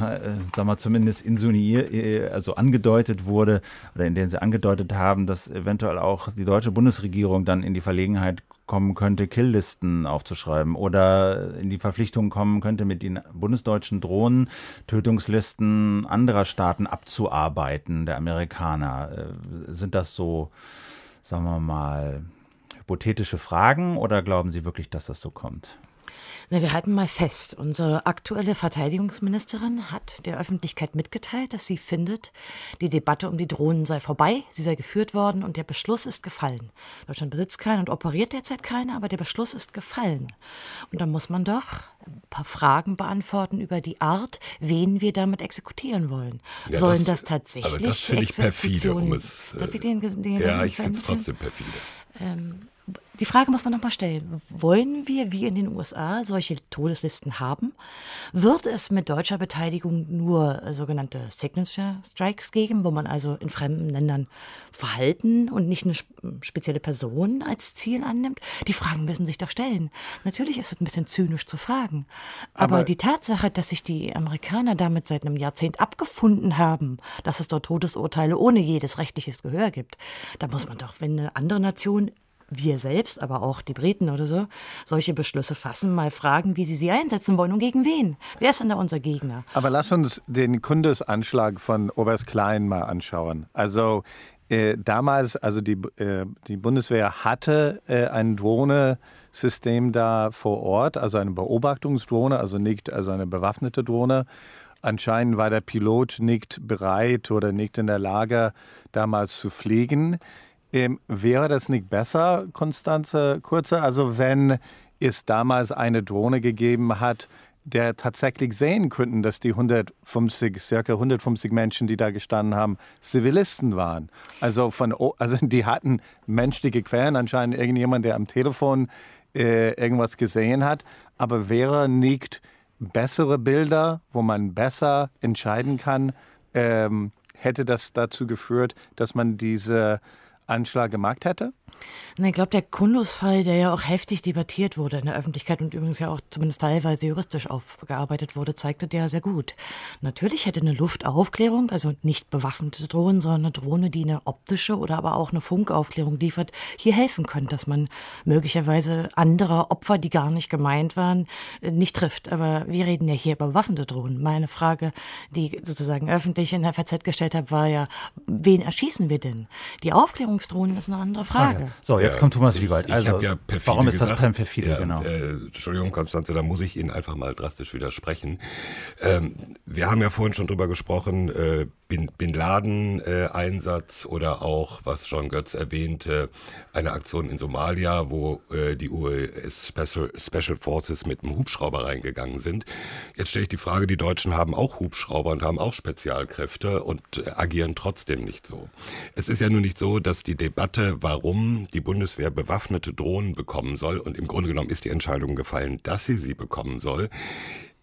äh, sagen wir zumindest insinuiert, äh, also angedeutet wurde, oder in denen sie angedeutet haben, dass eventuell auch die deutsche Bundesregierung dann in die Verlegenheit kommen könnte, Killlisten aufzuschreiben oder in die Verpflichtung kommen könnte, mit den bundesdeutschen Drohnen Tötungslisten anderer Staaten abzuarbeiten, der Amerikaner. Äh, sind das so, sagen wir mal, hypothetische Fragen oder glauben Sie wirklich, dass das so kommt? Na, wir halten mal fest, unsere aktuelle Verteidigungsministerin hat der Öffentlichkeit mitgeteilt, dass sie findet, die Debatte um die Drohnen sei vorbei, sie sei geführt worden und der Beschluss ist gefallen. Deutschland besitzt keine und operiert derzeit keine, aber der Beschluss ist gefallen. Und da muss man doch ein paar Fragen beantworten über die Art, wen wir damit exekutieren wollen. Ja, Sollen das- das, tatsächlich aber das finde ich perfide, um es, äh, den, den, Ja, ich finde es trotzdem perfide. Die Frage muss man nochmal stellen. Wollen wir, wie in den USA, solche Todeslisten haben? Wird es mit deutscher Beteiligung nur äh, sogenannte Signature Strikes geben, wo man also in fremden Ländern Verhalten und nicht eine sp- spezielle Person als Ziel annimmt? Die Fragen müssen sich doch stellen. Natürlich ist es ein bisschen zynisch zu fragen. Aber, Aber- die Tatsache, dass sich die Amerikaner damit seit einem Jahrzehnt abgefunden haben, dass es dort Todesurteile ohne jedes rechtliches Gehör gibt, da muss man doch, wenn eine andere Nation wir selbst, aber auch die Briten oder so, solche Beschlüsse fassen, mal fragen, wie sie sie einsetzen wollen und gegen wen. Wer ist denn da unser Gegner? Aber lass uns den Kundesanschlag von Oberst Klein mal anschauen. Also äh, damals, also die, äh, die Bundeswehr hatte äh, ein Drohnesystem da vor Ort, also eine Beobachtungsdrohne, also nicht also eine bewaffnete Drohne. Anscheinend war der Pilot nicht bereit oder nicht in der Lage, damals zu fliegen. Ähm, wäre das nicht besser, Konstanze Kurze, also wenn es damals eine Drohne gegeben hat, der tatsächlich sehen könnten, dass die 150, circa 150 Menschen, die da gestanden haben, Zivilisten waren. Also, von, also die hatten menschliche Quellen, anscheinend irgendjemand, der am Telefon äh, irgendwas gesehen hat. Aber wäre nicht bessere Bilder, wo man besser entscheiden kann, ähm, hätte das dazu geführt, dass man diese Anschlag gemacht hätte? Na, ich glaube, der Kundus-Fall, der ja auch heftig debattiert wurde in der Öffentlichkeit und übrigens ja auch zumindest teilweise juristisch aufgearbeitet wurde, zeigte der sehr gut. Natürlich hätte eine Luftaufklärung, also nicht bewaffnete Drohnen, sondern eine Drohne, die eine optische oder aber auch eine Funkaufklärung liefert, hier helfen können, dass man möglicherweise andere Opfer, die gar nicht gemeint waren, nicht trifft. Aber wir reden ja hier über bewaffnete Drohnen. Meine Frage, die ich sozusagen öffentlich in der FAZ gestellt habe, war ja, wen erschießen wir denn? Die Aufklärungsdrohnen ist eine andere Frage. So, jetzt Ja, kommt Thomas Wiewald. Ich Also, habe ja warum ist das gesagt. perfide? Ja, genau. Äh, Entschuldigung, Konstanze, da muss ich Ihnen einfach mal drastisch widersprechen. Ähm, wir haben ja vorhin schon drüber gesprochen, äh, Bin, Bin Laden-Einsatz oder auch, was John Götz erwähnte, eine Aktion in Somalia, wo äh, die US Special, Special Forces mit einem Hubschrauber reingegangen sind. Jetzt stelle ich die Frage, die Deutschen haben auch Hubschrauber und haben auch Spezialkräfte und äh, agieren trotzdem nicht so. Es ist ja nun nicht so, dass die Debatte, warum die Bundeswehr bewaffnete Drohnen bekommen soll, und im Grunde genommen ist die Entscheidung gefallen, dass sie sie bekommen soll,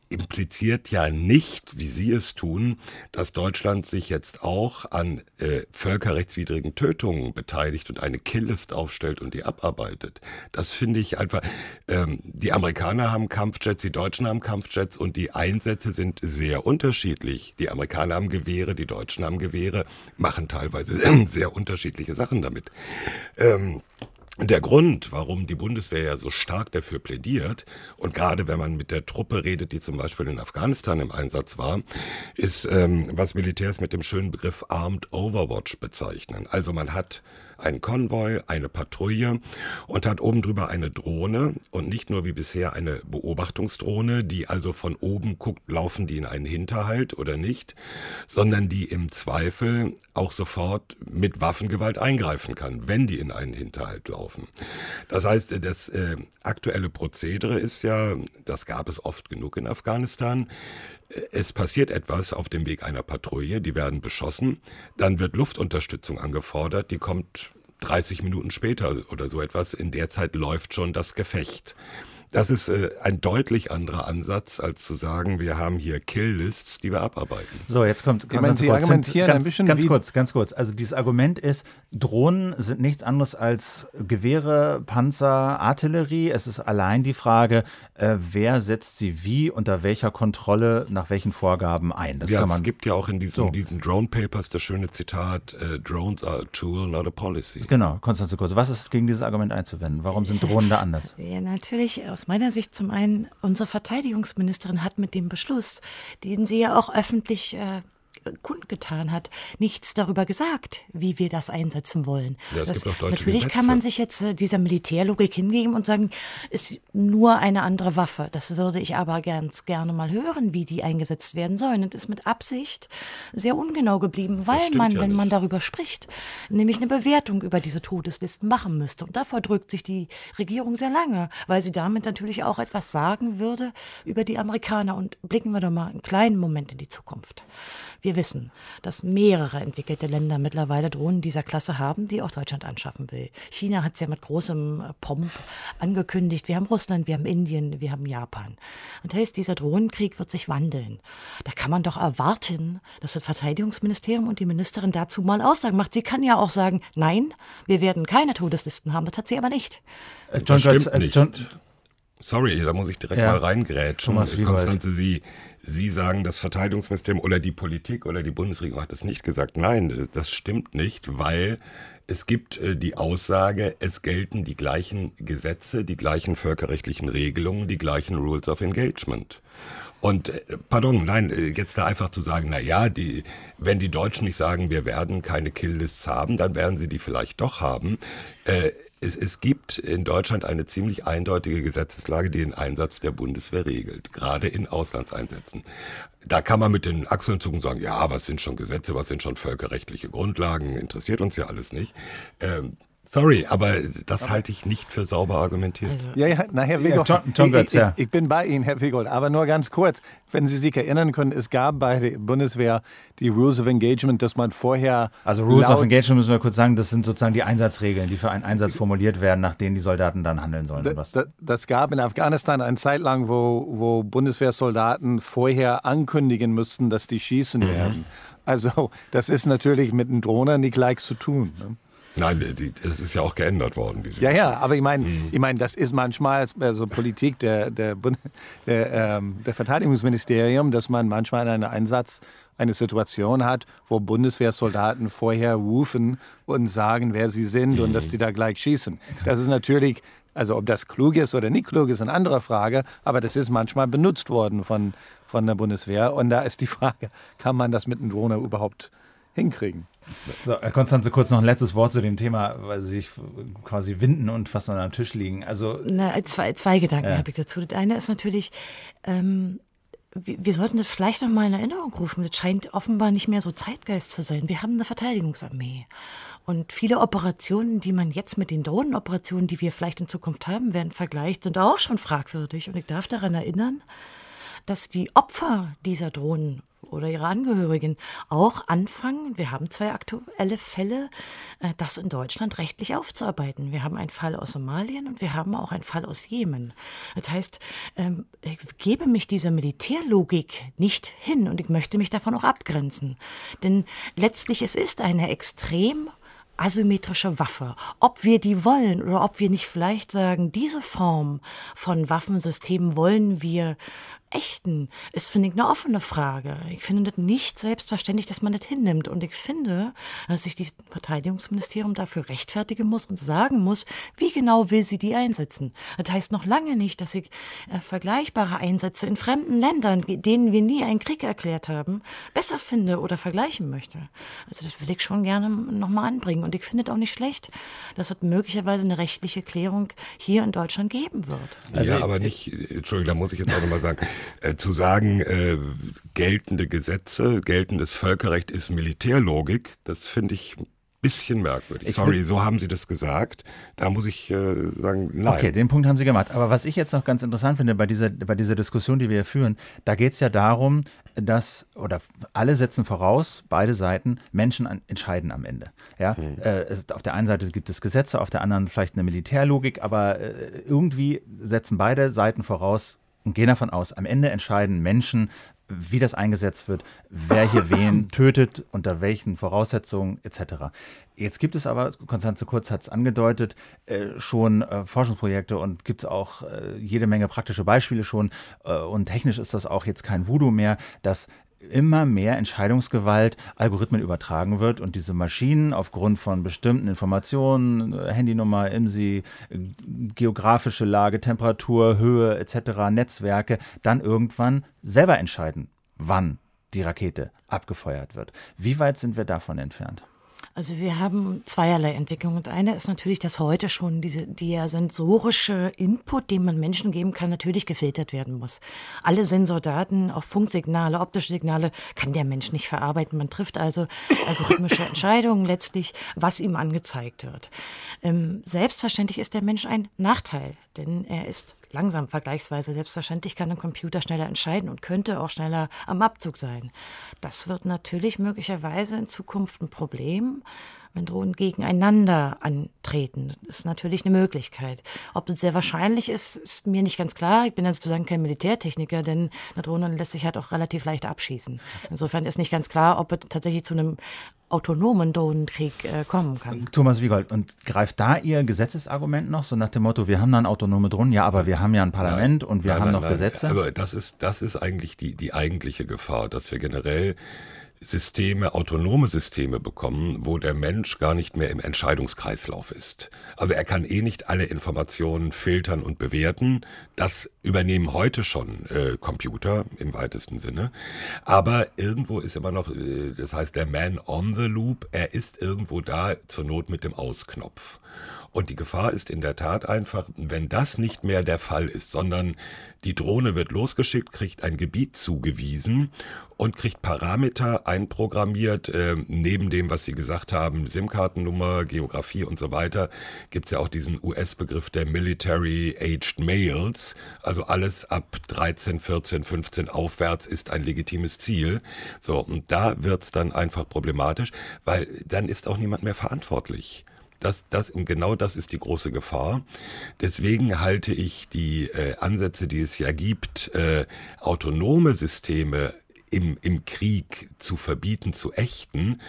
impliziert ja nicht, wie Sie es tun, dass Deutschland sich jetzt auch an äh, völkerrechtswidrigen Tötungen beteiligt und eine Killlist aufstellt und die abarbeitet. Das finde ich einfach. Ähm, die Amerikaner haben Kampfjets, die Deutschen haben Kampfjets und die Einsätze sind sehr unterschiedlich. Die Amerikaner haben Gewehre, die Deutschen haben Gewehre, machen teilweise sehr unterschiedliche Sachen damit. Ähm, der Grund, warum die Bundeswehr ja so stark dafür plädiert, und gerade wenn man mit der Truppe redet, die zum Beispiel in Afghanistan im Einsatz war, ist, ähm, was Militärs mit dem schönen Begriff Armed Overwatch bezeichnen. Also man hat einen Konvoi, eine Patrouille und hat oben drüber eine Drohne und nicht nur wie bisher eine Beobachtungsdrohne, die also von oben guckt, laufen die in einen Hinterhalt oder nicht, sondern die im Zweifel auch sofort mit Waffengewalt eingreifen kann, wenn die in einen Hinterhalt laufen. Das heißt, das äh, aktuelle Prozedere ist ja, das gab es oft genug in Afghanistan, es passiert etwas auf dem Weg einer Patrouille, die werden beschossen, dann wird Luftunterstützung angefordert, die kommt 30 Minuten später oder so etwas. In der Zeit läuft schon das Gefecht. Das ist äh, ein deutlich anderer Ansatz, als zu sagen, wir haben hier Kill-Lists, die wir abarbeiten. So, jetzt kommt ich meine, Sie argumentieren ganz, ein bisschen ganz kurz, ganz kurz. Also dieses Argument ist, Drohnen sind nichts anderes als Gewehre, Panzer, Artillerie. Es ist allein die Frage, äh, wer setzt sie wie, unter welcher Kontrolle, nach welchen Vorgaben ein. Das ja, kann man, es gibt ja auch in diesen, so. diesen Drone Papers das schöne Zitat, äh, Drones are a tool, not a policy. Genau, Konstanze Kurz. Was ist gegen dieses Argument einzuwenden? Warum sind Drohnen da anders? Ja, natürlich aus meiner Sicht zum einen, unsere Verteidigungsministerin hat mit dem Beschluss, den sie ja auch öffentlich äh, kundgetan hat, nichts darüber gesagt, wie wir das einsetzen wollen. Ja, das, natürlich Gesetze. kann man sich jetzt äh, dieser Militärlogik hingeben und sagen, ist nur eine andere Waffe. Das würde ich aber ganz gerne mal hören, wie die eingesetzt werden sollen. Und ist mit Absicht sehr ungenau geblieben, weil man, ja wenn nicht. man darüber spricht, nämlich eine Bewertung über diese Todeslisten machen müsste. Und davor drückt sich die Regierung sehr lange, weil sie damit natürlich auch etwas sagen würde über die Amerikaner. Und blicken wir doch mal einen kleinen Moment in die Zukunft. Wir wissen, dass mehrere entwickelte Länder mittlerweile Drohnen dieser Klasse haben, die auch Deutschland anschaffen will. China hat es ja mit großem äh, Pomp angekündigt. Wir haben Russland, wir haben Indien, wir haben Japan. Und heißt, dieser Drohnenkrieg wird sich wandeln. Da kann man doch erwarten, dass das Verteidigungsministerium und die Ministerin dazu mal Aussagen macht. Sie kann ja auch sagen, nein, wir werden keine Todeslisten haben. Das hat sie aber nicht. Äh, John, das stimmt nicht. John, Sorry, da muss ich direkt ja. mal reingrätschen. Konstanze, Sie, Sie sagen, das Verteidigungsministerium oder die Politik oder die Bundesregierung hat es nicht gesagt. Nein, das stimmt nicht, weil es gibt äh, die Aussage, es gelten die gleichen Gesetze, die gleichen völkerrechtlichen Regelungen, die gleichen Rules of Engagement. Und äh, pardon, nein, äh, jetzt da einfach zu sagen, na ja, die, wenn die Deutschen nicht sagen, wir werden keine Kill-Lists haben, dann werden sie die vielleicht doch haben. Äh, es, es gibt in Deutschland eine ziemlich eindeutige Gesetzeslage, die den Einsatz der Bundeswehr regelt, gerade in Auslandseinsätzen. Da kann man mit den Achseln zucken und sagen, ja, was sind schon Gesetze, was sind schon völkerrechtliche Grundlagen, interessiert uns ja alles nicht. Ähm, Sorry, aber das aber halte ich nicht für sauber argumentiert. Also, ja, ja, na, Herr Wiegold, ja, John, John Götz, ich, ich, ich, bin bei Ihnen, Herr Wiegold, aber nur ganz kurz. Wenn Sie sich erinnern können, es gab bei der Bundeswehr die Rules of Engagement, dass man vorher. Also Rules of Engagement müssen wir kurz sagen, das sind sozusagen die Einsatzregeln, die für einen Einsatz formuliert werden, nach denen die Soldaten dann handeln sollen. Das, das, das gab in Afghanistan eine Zeit lang, wo, wo Bundeswehrsoldaten vorher ankündigen müssten, dass die schießen mhm. werden. Also, das ist natürlich mit den Drohnen nicht gleich zu tun. Ne? Nein, die, das ist ja auch geändert worden. ja, ja, aber ich meine, mhm. ich mein, das ist manchmal also Politik der, der, der, ähm, der Verteidigungsministerium, dass man manchmal in einem Einsatz eine Situation hat, wo Bundeswehrsoldaten vorher rufen und sagen, wer sie sind mhm. und dass mhm. die da gleich schießen. Das ist natürlich, also ob das klug ist oder nicht klug ist, eine andere Frage, aber das ist manchmal benutzt worden von, von der Bundeswehr. Und da ist die Frage, kann man das mit einem Drohne überhaupt hinkriegen? So, Konstanze, kurz noch ein letztes Wort zu dem Thema, weil sie sich quasi winden und fast an einem Tisch liegen. Also, Na, zwei, zwei Gedanken ja. habe ich dazu. Das eine ist natürlich, ähm, wir, wir, sollten das vielleicht noch mal in Erinnerung rufen. Das scheint offenbar nicht mehr so Zeitgeist zu sein. Wir haben eine Verteidigungsarmee. Und viele Operationen, die man jetzt mit den Drohnenoperationen, die wir vielleicht in Zukunft haben werden, vergleicht, sind auch schon fragwürdig. Und ich darf daran erinnern, dass die Opfer dieser Drohnen oder ihre Angehörigen auch anfangen, wir haben zwei aktuelle Fälle, äh, das in Deutschland rechtlich aufzuarbeiten. Wir haben einen Fall aus Somalien und wir haben auch einen Fall aus Jemen. Das heißt, ähm, ich gebe mich dieser Militärlogik nicht hin und ich möchte mich davon auch abgrenzen. Denn letztlich es ist eine extrem asymmetrische Waffe. Ob wir die wollen oder ob wir nicht vielleicht sagen, diese Form von Waffensystemen wollen wir echten, ist, finde ich, eine offene Frage. Ich finde das nicht selbstverständlich, dass man das hinnimmt. Und ich finde, dass sich die Verteidigungsministerium dafür rechtfertigen muss und sagen muss, wie genau will sie die einsetzen. Das heißt noch lange nicht, dass ich äh, vergleichbare Einsätze in fremden Ländern, denen wir nie einen Krieg erklärt haben, besser finde oder vergleichen möchte. Also das will ich schon gerne nochmal anbringen. Und ich finde es auch nicht schlecht, dass es möglicherweise eine rechtliche Klärung hier in Deutschland geben wird. Also ja, aber nicht, Entschuldigung, da muss ich jetzt auch nochmal sagen, äh, zu sagen, äh, geltende Gesetze, geltendes Völkerrecht ist Militärlogik, das finde ich ein bisschen merkwürdig. Ich Sorry, so haben Sie das gesagt. Da muss ich äh, sagen, nein. Okay, den Punkt haben Sie gemacht. Aber was ich jetzt noch ganz interessant finde bei dieser, bei dieser Diskussion, die wir hier führen, da geht es ja darum, dass, oder alle setzen voraus, beide Seiten, Menschen an, entscheiden am Ende. Ja? Mhm. Äh, es, auf der einen Seite gibt es Gesetze, auf der anderen vielleicht eine Militärlogik, aber äh, irgendwie setzen beide Seiten voraus, und gehen davon aus, am Ende entscheiden Menschen, wie das eingesetzt wird, wer hier wen tötet, unter welchen Voraussetzungen etc. Jetzt gibt es aber, Konstanze Kurz hat es angedeutet, äh, schon äh, Forschungsprojekte und gibt es auch äh, jede Menge praktische Beispiele schon äh, und technisch ist das auch jetzt kein Voodoo mehr, dass immer mehr Entscheidungsgewalt Algorithmen übertragen wird und diese Maschinen aufgrund von bestimmten Informationen, Handynummer, IMSI, geografische Lage, Temperatur, Höhe etc., Netzwerke, dann irgendwann selber entscheiden, wann die Rakete abgefeuert wird. Wie weit sind wir davon entfernt? Also wir haben zweierlei Entwicklungen. Und eine ist natürlich, dass heute schon diese, der sensorische Input, den man Menschen geben kann, natürlich gefiltert werden muss. Alle Sensordaten, auch Funksignale, optische Signale, kann der Mensch nicht verarbeiten. Man trifft also algorithmische Entscheidungen letztlich, was ihm angezeigt wird. Ähm, selbstverständlich ist der Mensch ein Nachteil, denn er ist langsam vergleichsweise. Selbstverständlich kann ein Computer schneller entscheiden und könnte auch schneller am Abzug sein. Das wird natürlich möglicherweise in Zukunft ein Problem, wenn Drohnen gegeneinander antreten. Das ist natürlich eine Möglichkeit. Ob es sehr wahrscheinlich ist, ist mir nicht ganz klar. Ich bin ja sozusagen kein Militärtechniker, denn eine Drohne lässt sich halt auch relativ leicht abschießen. Insofern ist nicht ganz klar, ob es tatsächlich zu einem autonomen Drohnenkrieg äh, kommen kann. Thomas Wiegold, und greift da Ihr Gesetzesargument noch, so nach dem Motto, wir haben dann autonome Drohnen, ja, aber wir haben ja ein Parlament nein, und wir nein, haben nein, noch Gesetze? Aber das ist, das ist eigentlich die, die eigentliche Gefahr, dass wir generell Systeme, autonome Systeme bekommen, wo der Mensch gar nicht mehr im Entscheidungskreislauf ist. Also er kann eh nicht alle Informationen filtern und bewerten. Das übernehmen heute schon äh, Computer im weitesten Sinne. Aber irgendwo ist immer noch, äh, das heißt der Man on the Loop, er ist irgendwo da zur Not mit dem Ausknopf. Und die Gefahr ist in der Tat einfach, wenn das nicht mehr der Fall ist, sondern die Drohne wird losgeschickt, kriegt ein Gebiet zugewiesen und kriegt Parameter einprogrammiert. Äh, neben dem, was Sie gesagt haben, SIM-Kartennummer, Geografie und so weiter, gibt es ja auch diesen US-Begriff der Military Aged Males. Also alles ab 13, 14, 15 aufwärts ist ein legitimes Ziel. So, und da wird es dann einfach problematisch, weil dann ist auch niemand mehr verantwortlich. Das, das, und genau das ist die große Gefahr. Deswegen halte ich die äh, Ansätze, die es ja gibt, äh, autonome Systeme im, im Krieg zu verbieten, zu ächten,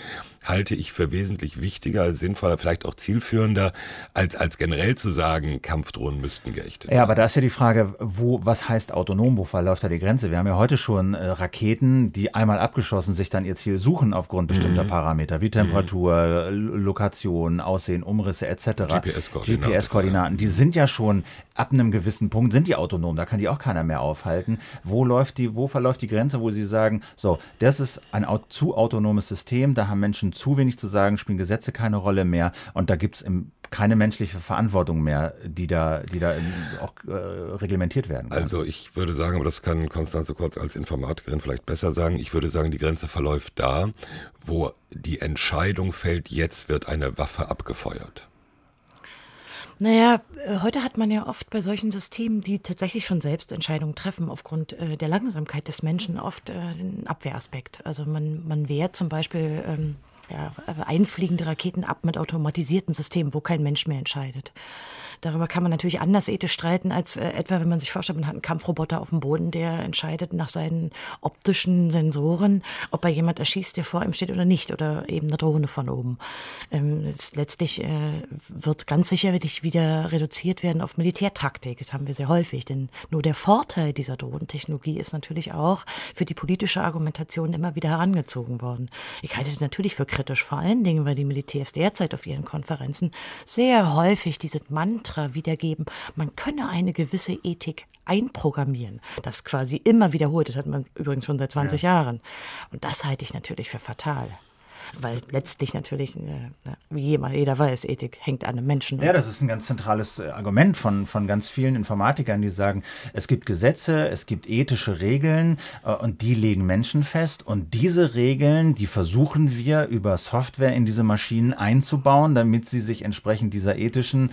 halte ich für wesentlich wichtiger, sinnvoller, vielleicht auch zielführender, als, als generell zu sagen, Kampfdrohnen müssten geächtet werden. Ja, aber da ist ja die Frage, wo, was heißt autonom, wo verläuft da die Grenze? Wir haben ja heute schon äh, Raketen, die einmal abgeschossen sich dann ihr Ziel suchen aufgrund bestimmter mhm. Parameter, wie Temperatur, mhm. Lokation, Aussehen, Umrisse etc. GPS-Koordinaten. GPS-Koordinaten, die sind ja schon ab einem gewissen Punkt, sind die autonom, da kann die auch keiner mehr aufhalten. Wo läuft die, wo verläuft die Grenze, wo Sie sagen, so, das ist ein zu autonomes System, da haben Menschen zu wenig zu sagen, spielen Gesetze keine Rolle mehr und da gibt es keine menschliche Verantwortung mehr, die da, die da auch äh, reglementiert werden kann. Also ich würde sagen, aber das kann Konstanze Kurz als Informatikerin vielleicht besser sagen, ich würde sagen, die Grenze verläuft da, wo die Entscheidung fällt, jetzt wird eine Waffe abgefeuert. Naja, äh, heute hat man ja oft bei solchen Systemen, die tatsächlich schon selbst Entscheidungen treffen, aufgrund äh, der Langsamkeit des Menschen, oft äh, einen Abwehraspekt. Also man, man wehrt zum Beispiel ähm, ja, einfliegende Raketen ab mit automatisierten Systemen, wo kein Mensch mehr entscheidet. Darüber kann man natürlich anders ethisch streiten, als äh, etwa, wenn man sich vorstellt, man hat einen Kampfroboter auf dem Boden, der entscheidet nach seinen optischen Sensoren, ob er jemand erschießt, der vor ihm steht oder nicht, oder eben eine Drohne von oben. Ähm, letztlich äh, wird ganz sicherlich wieder reduziert werden auf Militärtaktik. Das haben wir sehr häufig, denn nur der Vorteil dieser Drohnentechnologie ist natürlich auch für die politische Argumentation immer wieder herangezogen worden. Ich halte das natürlich für kritisch, vor allen Dingen, weil die Militärs derzeit auf ihren Konferenzen sehr häufig dieses Mantra Mantra wiedergeben. Man könne eine gewisse Ethik einprogrammieren. Das quasi immer wiederholt. Das hat man übrigens schon seit 20 ja. Jahren. Und das halte ich natürlich für fatal weil letztlich natürlich, äh, wie jeder weiß, Ethik hängt an einem Menschen. Ja, das ist ein ganz zentrales äh, Argument von, von ganz vielen Informatikern, die sagen, es gibt Gesetze, es gibt ethische Regeln äh, und die legen Menschen fest und diese Regeln, die versuchen wir über Software in diese Maschinen einzubauen, damit sie sich entsprechend dieser ethischen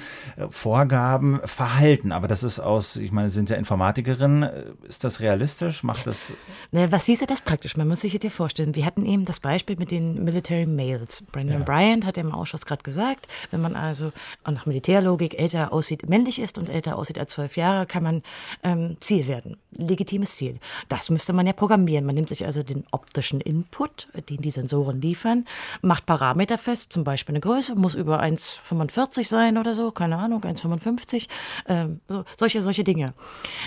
Vorgaben verhalten. Aber das ist aus, ich meine, sind ja Informatikerinnen, ist das realistisch? Macht das? Ne, was hieße das praktisch? Man muss sich dir vorstellen, wir hatten eben das Beispiel mit den Military Military Males. Brandon ja. Bryant hat ja im Ausschuss gerade gesagt, wenn man also nach Militärlogik älter aussieht, männlich ist und älter aussieht als zwölf Jahre, kann man ähm, Ziel werden. Legitimes Ziel. Das müsste man ja programmieren. Man nimmt sich also den optischen Input, den die Sensoren liefern, macht Parameter fest, zum Beispiel eine Größe, muss über 1,45 sein oder so, keine Ahnung, 1,55, ähm, so, solche, solche Dinge.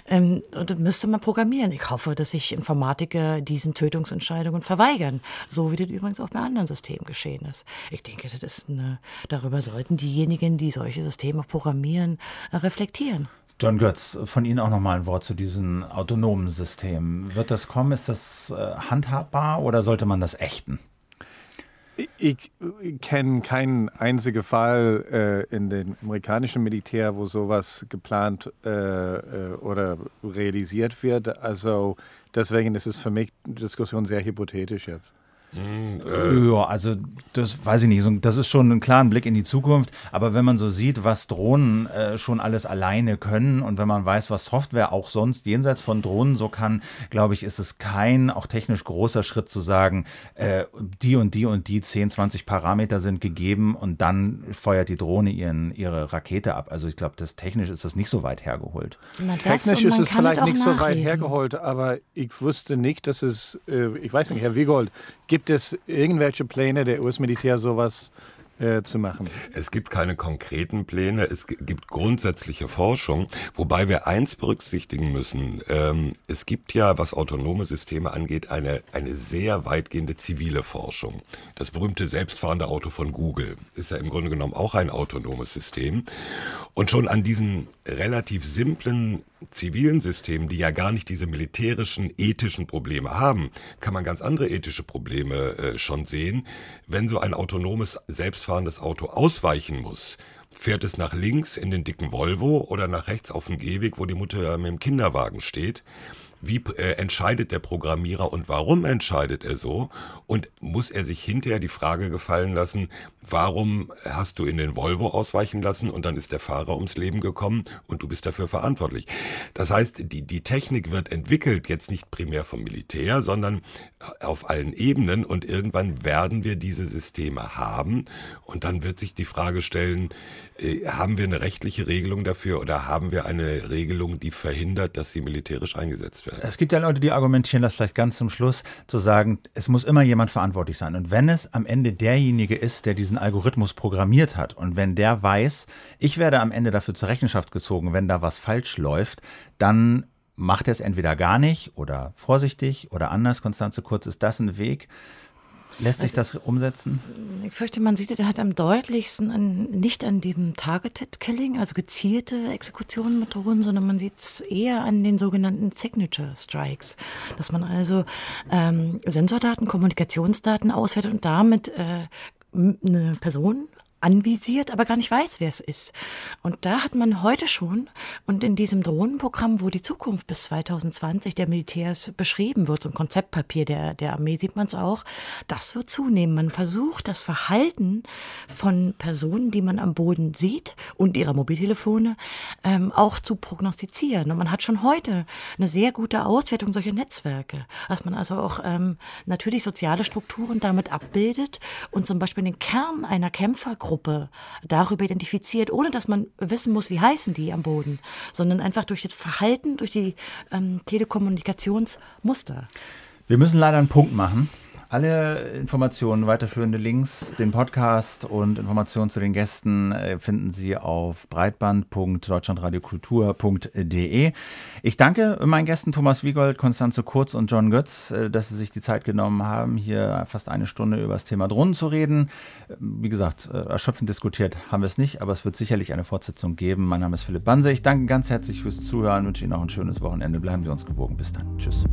Ähm, und das müsste man programmieren. Ich hoffe, dass sich Informatiker diesen Tötungsentscheidungen verweigern. So wie das übrigens auch bei anderen System geschehen ist. Ich denke, das ist eine, darüber sollten diejenigen, die solche Systeme programmieren, äh, reflektieren. John Götz, von Ihnen auch nochmal ein Wort zu diesen autonomen Systemen. Wird das kommen? Ist das äh, handhabbar oder sollte man das ächten? Ich, kenne keinen einzigen Fall äh, in dem amerikanischen Militär, wo sowas geplant äh, äh, oder realisiert wird. Also deswegen ist es für mich die Diskussion sehr hypothetisch jetzt. Hm, äh. Ja, also das weiß ich nicht. Das ist schon ein klarer Blick in die Zukunft. Aber wenn man so sieht, was Drohnen äh, schon alles alleine können und wenn man weiß, was Software auch sonst jenseits von Drohnen so kann, glaube ich, ist es kein auch technisch großer Schritt zu sagen, äh, die und die und die 10, 20 Parameter sind gegeben und dann feuert die Drohne ihren, ihre Rakete ab. Also ich glaube, das technisch ist das nicht so weit hergeholt. Na, technisch ist es vielleicht nicht nachlesen. so weit hergeholt, aber ich wusste nicht, dass es, äh, ich weiß nicht, Herr Wiegold, gibt es irgendwelche Pläne der US-Militär, sowas äh, zu machen? Es gibt keine konkreten Pläne, es gibt grundsätzliche Forschung, wobei wir eins berücksichtigen müssen. Ähm, es gibt ja, was autonome Systeme angeht, eine, eine sehr weitgehende zivile Forschung. Das berühmte selbstfahrende Auto von Google ist ja im Grunde genommen auch ein autonomes System. Und schon an diesen relativ simplen zivilen Systemen, die ja gar nicht diese militärischen, ethischen Probleme haben, kann man ganz andere ethische Probleme äh, schon sehen. Wenn so ein autonomes, selbstfahrendes Auto ausweichen muss, fährt es nach links in den dicken Volvo oder nach rechts auf den Gehweg, wo die Mutter mit dem Kinderwagen steht wie äh, entscheidet der Programmierer und warum entscheidet er so? Und muss er sich hinterher die Frage gefallen lassen, warum hast du in den Volvo ausweichen lassen und dann ist der Fahrer ums Leben gekommen und du bist dafür verantwortlich? Das heißt, die, die Technik wird entwickelt, jetzt nicht primär vom Militär, sondern auf allen Ebenen und irgendwann werden wir diese Systeme haben und dann wird sich die Frage stellen, haben wir eine rechtliche Regelung dafür oder haben wir eine Regelung, die verhindert, dass sie militärisch eingesetzt werden? Es gibt ja Leute, die argumentieren, das vielleicht ganz zum Schluss zu sagen, es muss immer jemand verantwortlich sein. Und wenn es am Ende derjenige ist, der diesen Algorithmus programmiert hat und wenn der weiß, ich werde am Ende dafür zur Rechenschaft gezogen, wenn da was falsch läuft, dann macht er es entweder gar nicht oder vorsichtig oder anders. Konstanze Kurz, ist das ein Weg? Lässt sich also, das umsetzen? Ich fürchte, man sieht es halt am deutlichsten an, nicht an dem Targeted Killing, also gezielte Exekutionen mit Drohnen, sondern man sieht es eher an den sogenannten Signature Strikes, dass man also ähm, Sensordaten, Kommunikationsdaten auswertet und damit äh, eine Person anvisiert, aber gar nicht weiß, wer es ist. Und da hat man heute schon und in diesem Drohnenprogramm, wo die Zukunft bis 2020 der Militärs beschrieben wird, so ein Konzeptpapier der, der Armee sieht man es auch, das wird zunehmen. Man versucht das Verhalten von Personen, die man am Boden sieht und ihrer Mobiltelefone ähm, auch zu prognostizieren. Und man hat schon heute eine sehr gute Auswertung solcher Netzwerke, dass man also auch ähm, natürlich soziale Strukturen damit abbildet und zum Beispiel den Kern einer Kämpfergruppe Gruppe darüber identifiziert, ohne dass man wissen muss, wie heißen die am Boden, sondern einfach durch das Verhalten, durch die ähm, Telekommunikationsmuster. Wir müssen leider einen Punkt machen. Alle Informationen, weiterführende Links, den Podcast und Informationen zu den Gästen äh, finden Sie auf breitband.deutschlandradiokultur.de. Ich danke meinen Gästen Thomas Wiegold, Konstanze Kurz und John Götz, äh, dass Sie sich die Zeit genommen haben, hier fast eine Stunde über das Thema Drohnen zu reden. Wie gesagt, äh, erschöpfend diskutiert haben wir es nicht, aber es wird sicherlich eine Fortsetzung geben. Mein Name ist Philipp Banse. Ich danke ganz herzlich fürs Zuhören, wünsche Ihnen auch ein schönes Wochenende. Bleiben Sie uns gewogen. Bis dann. Tschüss.